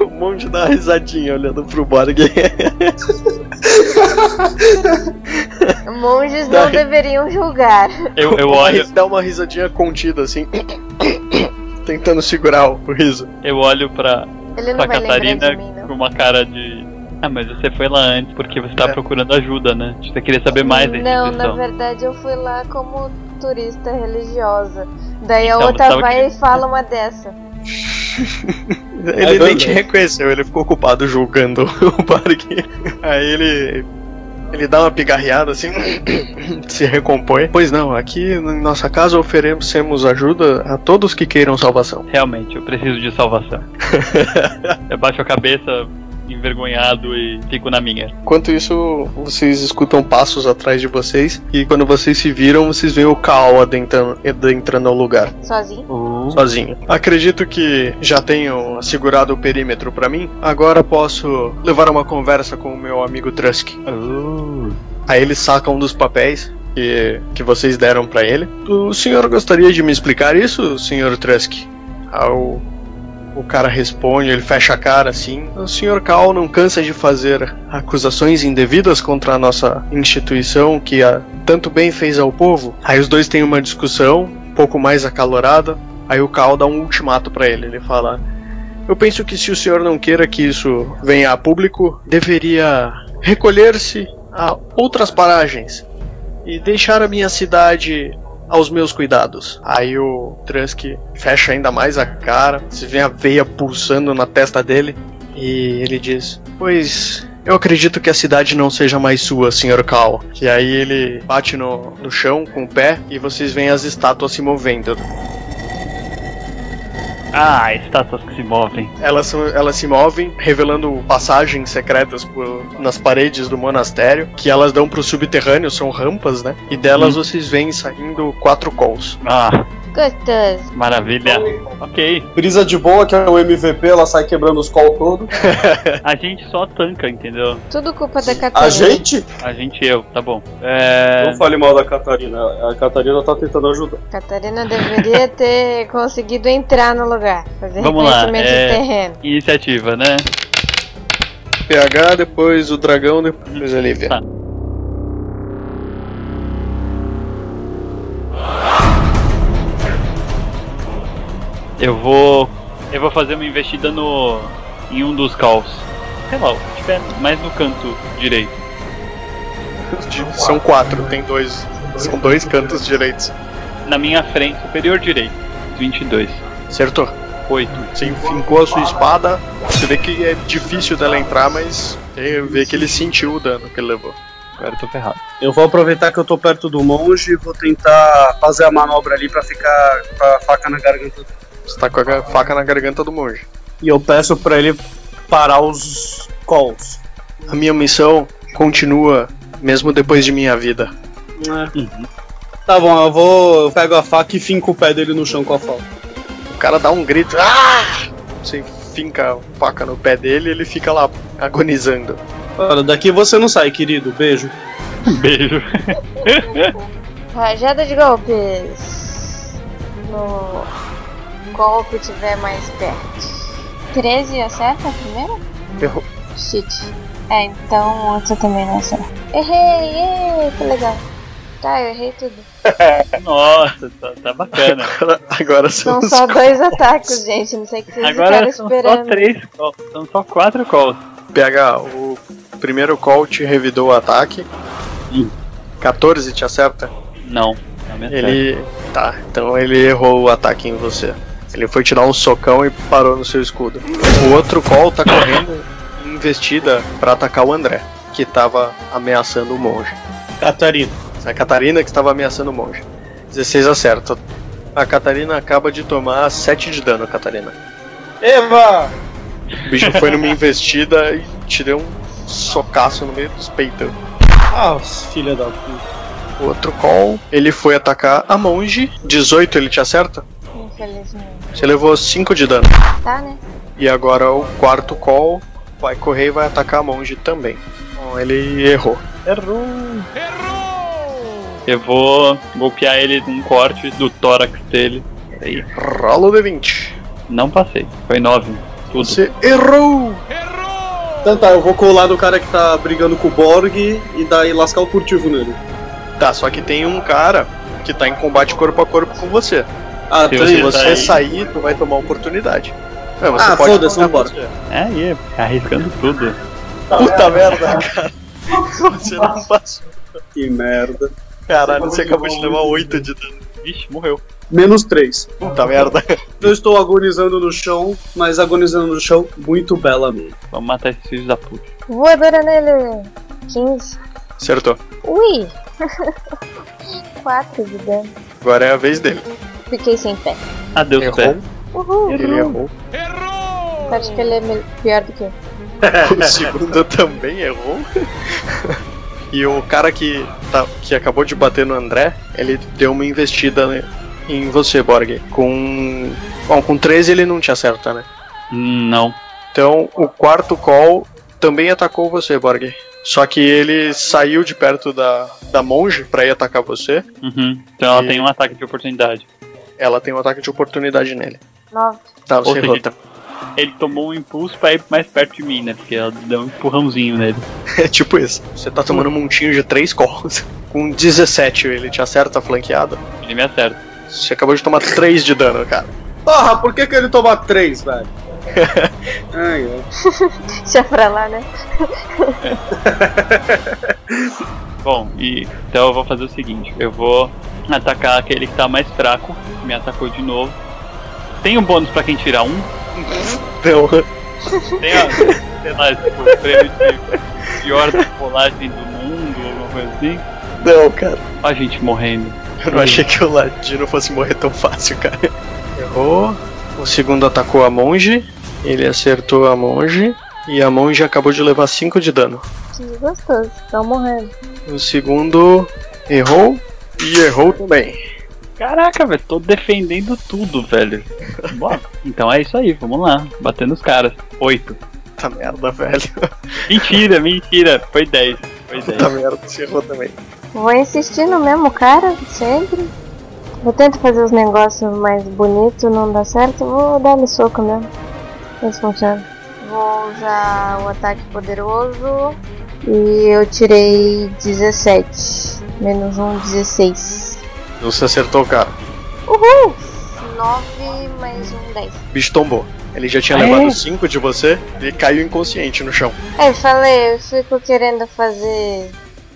O monge dá uma risadinha olhando pro Borg. monges não Daí- deveriam julgar. Eu, eu olho, Dá uma risadinha contida assim. Tentando segurar o riso. eu olho pra, Ele não pra vai lembrar Catarina de mim, não. com uma cara de. Ah, mas você foi lá antes porque você tá É. procurando ajuda, né? Você queria saber mais da Não, na verdade eu fui lá como turista religiosa. Daí a Então, outra você tava vai querendo- e fala uma dessa. Ele nem te reconheceu, ele ficou ocupado julgando o Borg. Aí ele. Ele dá uma pigarreada assim, se recompõe. Pois não, aqui em nossa casa oferecemos ajuda a todos que queiram salvação. Realmente, eu preciso de salvação. eu baixo a cabeça envergonhado e fico na minha. Enquanto isso, vocês escutam passos atrás de vocês e quando vocês se viram, vocês veem o Kao adentrando, adentrando ao lugar, Sozinho? sozinho. Acredito que já tenham assegurado o perímetro pra mim. Agora posso levar uma conversa com o meu amigo Trusk. Aí ele saca um dos papéis que, que vocês deram pra ele. O senhor gostaria de me explicar isso, senhor Trusk? Aí o, cara responde, ele fecha a cara assim. O senhor Cal não cansa de fazer acusações indevidas contra a nossa instituição que a, tanto bem fez ao povo. Aí os dois têm uma discussão um pouco mais acalorada. Aí o Cal dá um ultimato pra ele. Ele fala: Eu penso que se o senhor não queira que isso venha a público, deveria recolher-se a outras paragens e deixar a minha cidade aos meus cuidados. Aí o Trusk fecha ainda mais a cara, se vê a veia pulsando na testa dele e ele diz: Pois eu acredito que a cidade não seja mais sua, Sr. Cal. E aí ele bate no, no chão com o pé e vocês veem as estátuas se movendo. Ah, estátuas que se movem. Elas, são- elas se movem, revelando passagens secretas por- nas paredes do monastério, que elas dão pro subterrâneo, são rampas, né? E delas vocês veem saindo quatro calls. Ah, Gostoso. maravilha. Ok. Brisa de boa, que é o MVP, ela sai quebrando os call todo. A gente só tanca, entendeu? Tudo culpa da Catarina. A gente? A gente e eu, tá bom. É. Não fale mal da Catarina. A Catarina tá tentando ajudar. Catarina deveria ter conseguido entrar no lugar. Fazer Vamos lá. É... terreno. Iniciativa, né? PH, depois o dragão, depois a Lívia. Tá. Eu vou. Eu vou fazer uma investida no. em um dos calls. Sei lá, o que tiver mais no canto direito. São quatro, tem dois. São dois cantos direitos. Na minha frente, superior direito. 22. Acertou. 8. Você fincou a sua espada, você vê que é difícil dela entrar, mas vê que ele sentiu o dano que ele levou. Agora eu tô ferrado. Eu vou aproveitar que eu tô perto do monge e vou tentar fazer a manobra ali pra ficar com a faca na garganta dele. Você tá com a faca na garganta do monge. E eu peço pra ele parar os calls. A minha missão continua mesmo depois de minha vida. É. Tá bom, eu vou. Eu pego a faca e finco o pé dele no chão com a faca. O cara dá um grito. Ah! Você finca a faca no pé dele e ele fica lá agonizando. Olha, daqui você não sai, querido. Beijo. Beijo. Rajada de golpes. No golpe tiver mais perto. 13 acerta a primeira? Errou. Shit. É, então outra também não acerta. Errei, ê, que legal. Tá, eu errei tudo. Nossa, tá, tá bacana. Agora, agora são São os só dois ataques, gente. Não sei o que vocês Agora ficaram são só esperando. três calls. São só quatro calls. PH, o primeiro call te revidou o ataque. 14 te acerta? Não. Não. Ele. Tá, então ele errou o ataque em você. Ele foi tirar um socão e parou no seu escudo. O outro call tá correndo em investida pra atacar o André, que tava ameaçando o monge. Catarina. A Catarina que estava ameaçando o monge. 16 acerta. A Catarina acaba de tomar 7 de dano, Catarina. Eva! O bicho foi numa investida e te deu um socaço no meio dos peitos. Ah, filha da puta. O outro call, ele foi atacar a monge. 18 ele te acerta? Infelizmente. Você levou 5 de dano. Tá, né? E agora o quarto call vai correr e vai atacar a monge também. Então ele errou. Errou. Eu vou golpear ele num corte do tórax dele. Aí. Rola o D20. Não passei. Foi 9. Tudo. Você errou! Então tá, eu vou colar no cara que tá brigando com o Borg e daí lascar o furtivo nele. Tá, só que tem um cara que tá em combate corpo a corpo com você. Ah, Se tem- você sair, tu vai tomar oportunidade. É, você Ah, pode foda-se, vambora. você. É, ia arriscando tudo. Puta merda, cara. Você não passou. Que merda. Caralho, você acabou de levar 8 de dano. Vixe, morreu. Menos 3. Puta merda. Eu estou agonizando no chão, mas agonizando no chão muito belamente. Vamos matar esses filhos da puta. Voadora nele. 15. Acertou. Ui! 4 de dano. Agora é a vez dele. Fiquei sem pé. Adeus, Errou. pé. Uhul! Ele errou. Acho que ele é pior do que eu. O segundo também errou. E o cara que, tá, que acabou de bater no André, ele deu uma investida né, em você, Borg. Com. Bom, com 13 ele não te acerta, né? Não. Então o quarto call também atacou você, Borg. Só que ele saiu de perto da, da monge pra ir atacar você. Uhum. Então ela E- tem um ataque de oportunidade. Ela tem um ataque de oportunidade nele. 9. Tá, Ou você seja, errou. Tá. Ele tomou um impulso pra ir mais perto de mim, né? Porque ela deu um empurrãozinho nele. É tipo isso. Você tá tomando um montinho de 3 calls. Com 17 ele te acerta flanqueado. Ele me acerta. Você acabou de tomar 3 de dano, cara. Porra, por que, que ele toma 3, velho? Ai, ai. Deixa pra lá, né? Bom, e então eu vou fazer o seguinte: eu vou atacar aquele que tá mais fraco, que me atacou de novo. Tem um bônus pra quem tirar um? Não. Tem, ó, sei lá, tipo, prêmio de pior rolagem do mundo, alguma coisa assim? Não, cara. Ó a gente morrendo. Eu não achei que o Ladino fosse morrer tão fácil, cara. Errou. O segundo atacou a monge. Ele acertou a monge. E a monge acabou de levar 5 de dano. Que gostoso, estão morrendo. O segundo errou. E errou também. Caraca, velho, tô defendendo tudo, velho. Bom, então é isso aí, vamos lá, batendo os caras. Oito. Puta merda, velho. Mentira, mentira, foi 10. Foi 10. Puta merda, você errou também. Vou insistir no mesmo cara, sempre. Eu tento fazer os negócios mais bonitos, não dá certo, vou dar-lhe soco mesmo. Funciona. Vou usar o ataque poderoso e eu tirei 17. Menos um, 16. Você acertou o cara. Uhul! 9 mais um 10. O bicho tombou. Ele já tinha Ah, levado é? 5 de você e caiu inconsciente no chão. É, eu falei, eu fico querendo fazer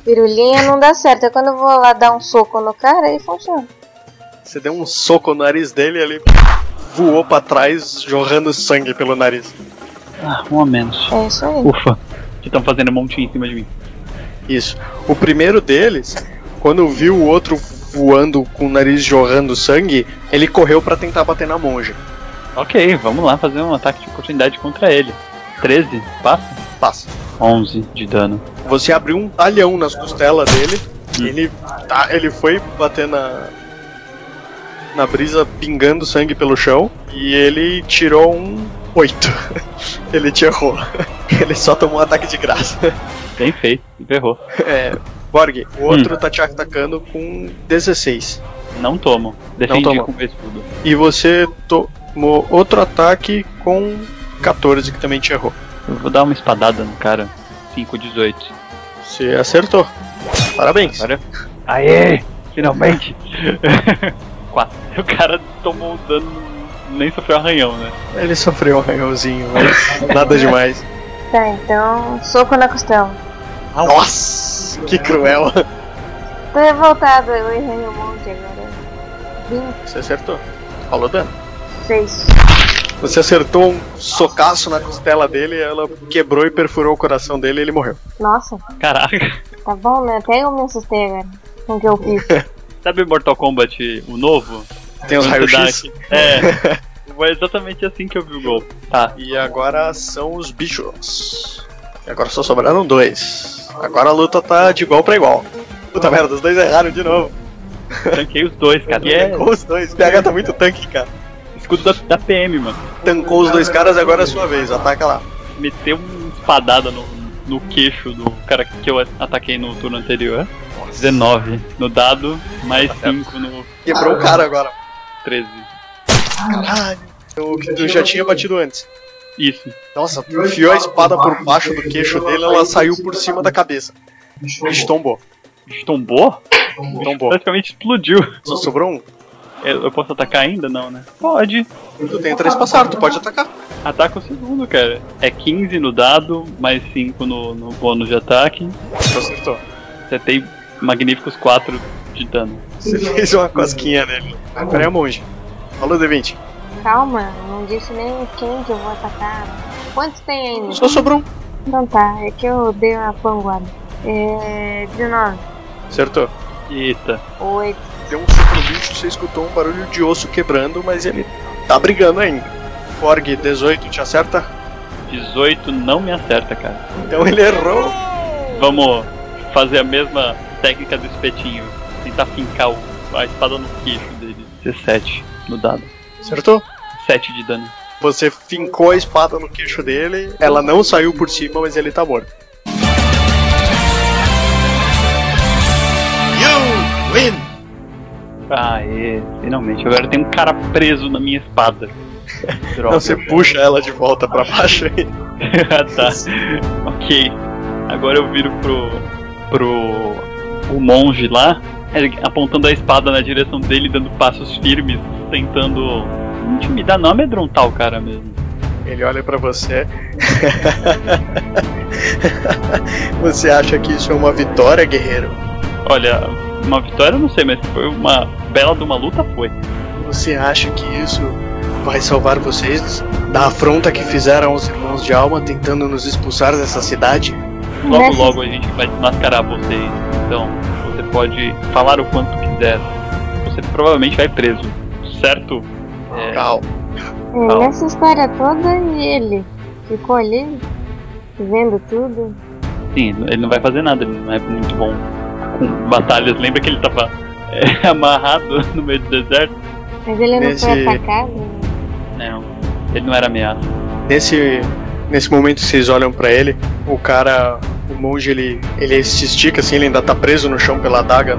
pirulinha, não dá certo. É quando eu vou lá dar um soco no cara, aí funciona. Você deu um soco no nariz dele e ele voou pra trás, jorrando sangue pelo nariz. Ah, um a menos. É isso aí. Ufa, que estão fazendo um montinho em cima de mim. Isso. O primeiro deles, quando viu o outro voando com o nariz jorrando sangue, ele correu pra tentar bater na monja. Ok, vamos lá fazer um ataque de oportunidade contra ele. 13, passa? Passa. 11 de dano. Você abriu um talhão nas costelas dele, ele, tá, ele foi bater na, na brisa pingando sangue pelo chão e ele tirou um 8. ele te errou. Ele só tomou um ataque de graça. Bem feito, ferrou. É, Borg, o outro tá te atacando com 16. Não tomo. Defendi toma. com o escudo. E você tomou outro ataque com 14, que também te errou. Eu vou dar uma espadada no cara. 5, 18. Você acertou. Parabéns. Olha. Aê! Finalmente! 4. O cara tomou o dano, nem sofreu arranhão, né? Ele sofreu um arranhãozinho, mas nada demais. Tá, então, soco na costela. Nossa, que cruel. Tô revoltado, eu errei um monte agora. 20, Você acertou. Falou dano. 6. Você acertou um socaço na costela dele, ela quebrou e perfurou o coração dele e ele morreu. Nossa, Caraca. tá bom, né? Até eu me assustei agora com o que eu fiz. Sabe Mortal Kombat, o novo? Tem os raios-x? É. Foi exatamente assim que eu vi o gol. Tá. E agora são os bichos. E agora só sobraram dois. Agora a luta tá de igual pra igual. Puta merda, os dois erraram de novo. Tanquei os dois, cara. É Tancou os dois. O PH tá muito tanque, cara. escudo da, da PM, mano. Tancou os dois caras e agora é a sua vez. Ataca lá. Meteu uma espadada no, no queixo do cara que eu ataquei no turno anterior. 19 no dado, mais 5 no Quebrou o cara agora. 13. Caralho. Eu, eu já tinha batido antes. Isso. Nossa, tu enfiou a espada por baixo do queixo dele, ela saiu por cima da cabeça. O bicho tombou. Tombou? Tombou. Praticamente explodiu. Só sobrou um. Eu, eu posso atacar ainda? Não, né? Pode. Tu tem três passados, tu pode atacar. Ataca o segundo, cara. É 15 no dado, mais 5 no, no bônus de ataque. Acertou. Acertei magníficos 4 de dano. Você fez uma cosquinha nele. Agora é a monge. Falou, D20. Calma, não disse nem quem que eu vou atacar. Quantos tem ainda? Só sobrou um. Então tá, é que eu dei uma panguada. É. 19. Acertou. Eita. 8. Deu um no bicho, você escutou um barulho de osso quebrando, mas ele tá brigando ainda. Forg, 18, te acerta? 18 não me acerta, cara. Então ele errou. Vamos fazer a mesma técnica do espetinho. Tentar fincar o- a espada no queixo dele. 17 no dado. Acertou? 7 de dano. Você fincou a espada no queixo dele, ela não saiu por cima, mas ele tá morto. You win! Aê, finalmente. Agora tem um cara preso na minha espada. Droga. Não, você puxa ela de volta pra baixo e ah, tá. Ok. Agora eu viro pro. pro. O monge lá, apontando a espada na direção dele, dando passos firmes, tentando intimidar, não amedrontar o cara mesmo. Ele olha pra você. você acha que isso é uma vitória, guerreiro? Olha, uma vitória eu não sei, mas foi uma bela de uma luta, foi. Você acha que isso vai salvar vocês da afronta que fizeram os irmãos de alma tentando nos expulsar dessa cidade? Logo, logo a gente vai desmascarar vocês. Então, você pode falar o quanto quiser. Você provavelmente vai preso, certo? É, Cal. Nessa história toda, ele ficou ali, vendo tudo. sim, ele não vai fazer nada, ele não é muito bom com batalhas. Lembra que ele tava é, amarrado no meio do deserto? Mas ele não foi Nesse- atacado. Não, ele não era ameaça. Nesse, nesse momento que vocês olham pra ele, o cara, o monge, ele, ele se estica assim, ele ainda tá preso no chão pela adaga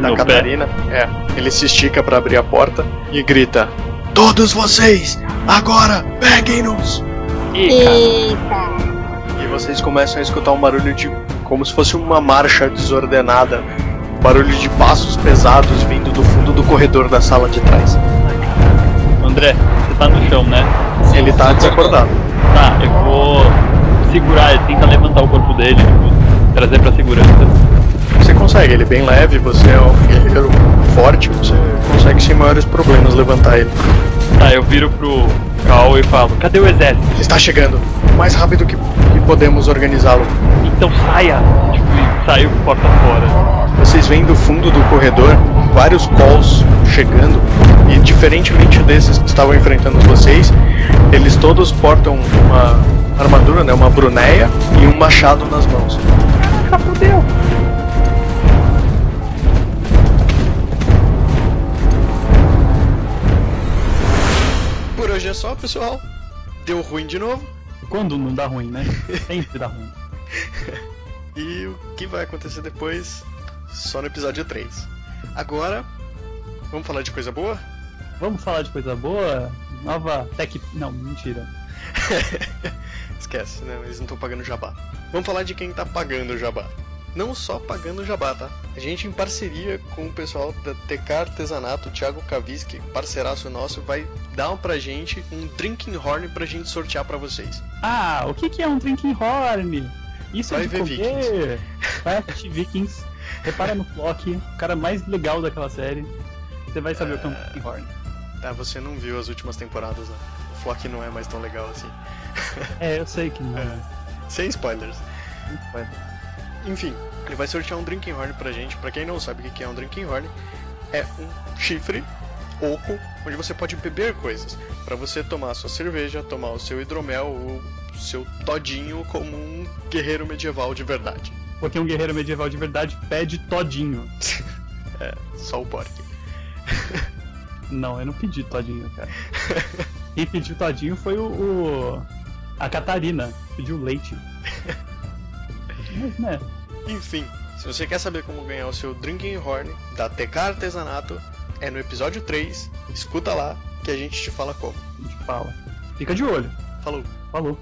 da No pé. Catarina. É, ele se estica pra abrir a porta e grita: Todos vocês, agora peguem-nos! Eita! E vocês começam a escutar um barulho de. como se fosse uma marcha desordenada. Barulho de passos pesados vindo do fundo do corredor da sala de trás. André, você tá no chão, né? Ele tá desacordado. Tá, eu vou segurar, tenta levantar o corpo dele, tipo, trazer pra segurança. Você consegue, ele é bem leve, você é um guerreiro forte, você consegue sem maiores problemas levantar ele. Tá, eu viro pro Cal e falo, cadê o exército? Está chegando, o mais rápido que, que podemos organizá-lo. Então saia! Tipo, saiu porta fora. Vocês veem do fundo do corredor vários calls chegando e diferentemente desses que estavam enfrentando vocês, eles todos portam uma armadura, né, uma brunéia e um machado nas mãos. Ah, fudeu! Por hoje é só, pessoal. Deu ruim de novo. Quando não dá ruim, né? Sempre dá ruim. E o que vai acontecer depois, só no episódio 3. Agora, vamos falar de coisa boa? Vamos falar de coisa boa? Nova tech. Não, mentira. Esquece, né? Eles não estão pagando jabá. Vamos falar de quem tá pagando o jabá. Não só pagando o jabá, tá? A gente, em parceria com o pessoal da TK Artesanato, o Thiago Kaviski, parceiraço nosso, vai dar pra gente um drinking horn pra gente sortear pra vocês. Ah, o que, que é um drinking horn? Isso Vai é de ver comer. Vai assistir Vikings. Repara no Flock, o cara mais legal daquela série. Você vai saber o que é um drinking horn. Tá, você não viu as últimas temporadas, né? O Flock não é mais tão legal assim. É, eu sei que não. É. Sem spoilers. Não pode. Enfim, ele vai sortear um drinking horn pra gente. Pra quem não sabe o que é um drinking horn, é um chifre oco onde você pode beber coisas. Pra você tomar a sua cerveja, tomar o seu hidromel ou o seu todinho como um guerreiro medieval de verdade. Porque um guerreiro medieval de verdade pede todinho. É, só o Borg. Não, eu não pedi todinho, cara. Quem pediu todinho foi o, o- a Catarina. Pediu leite. Mas, né? Enfim, se você quer saber como ganhar o seu drinking horn da TK Artesanato, é no episódio 3. Escuta lá que a gente te fala como. A gente fala. Fica de olho. Falou. Falou.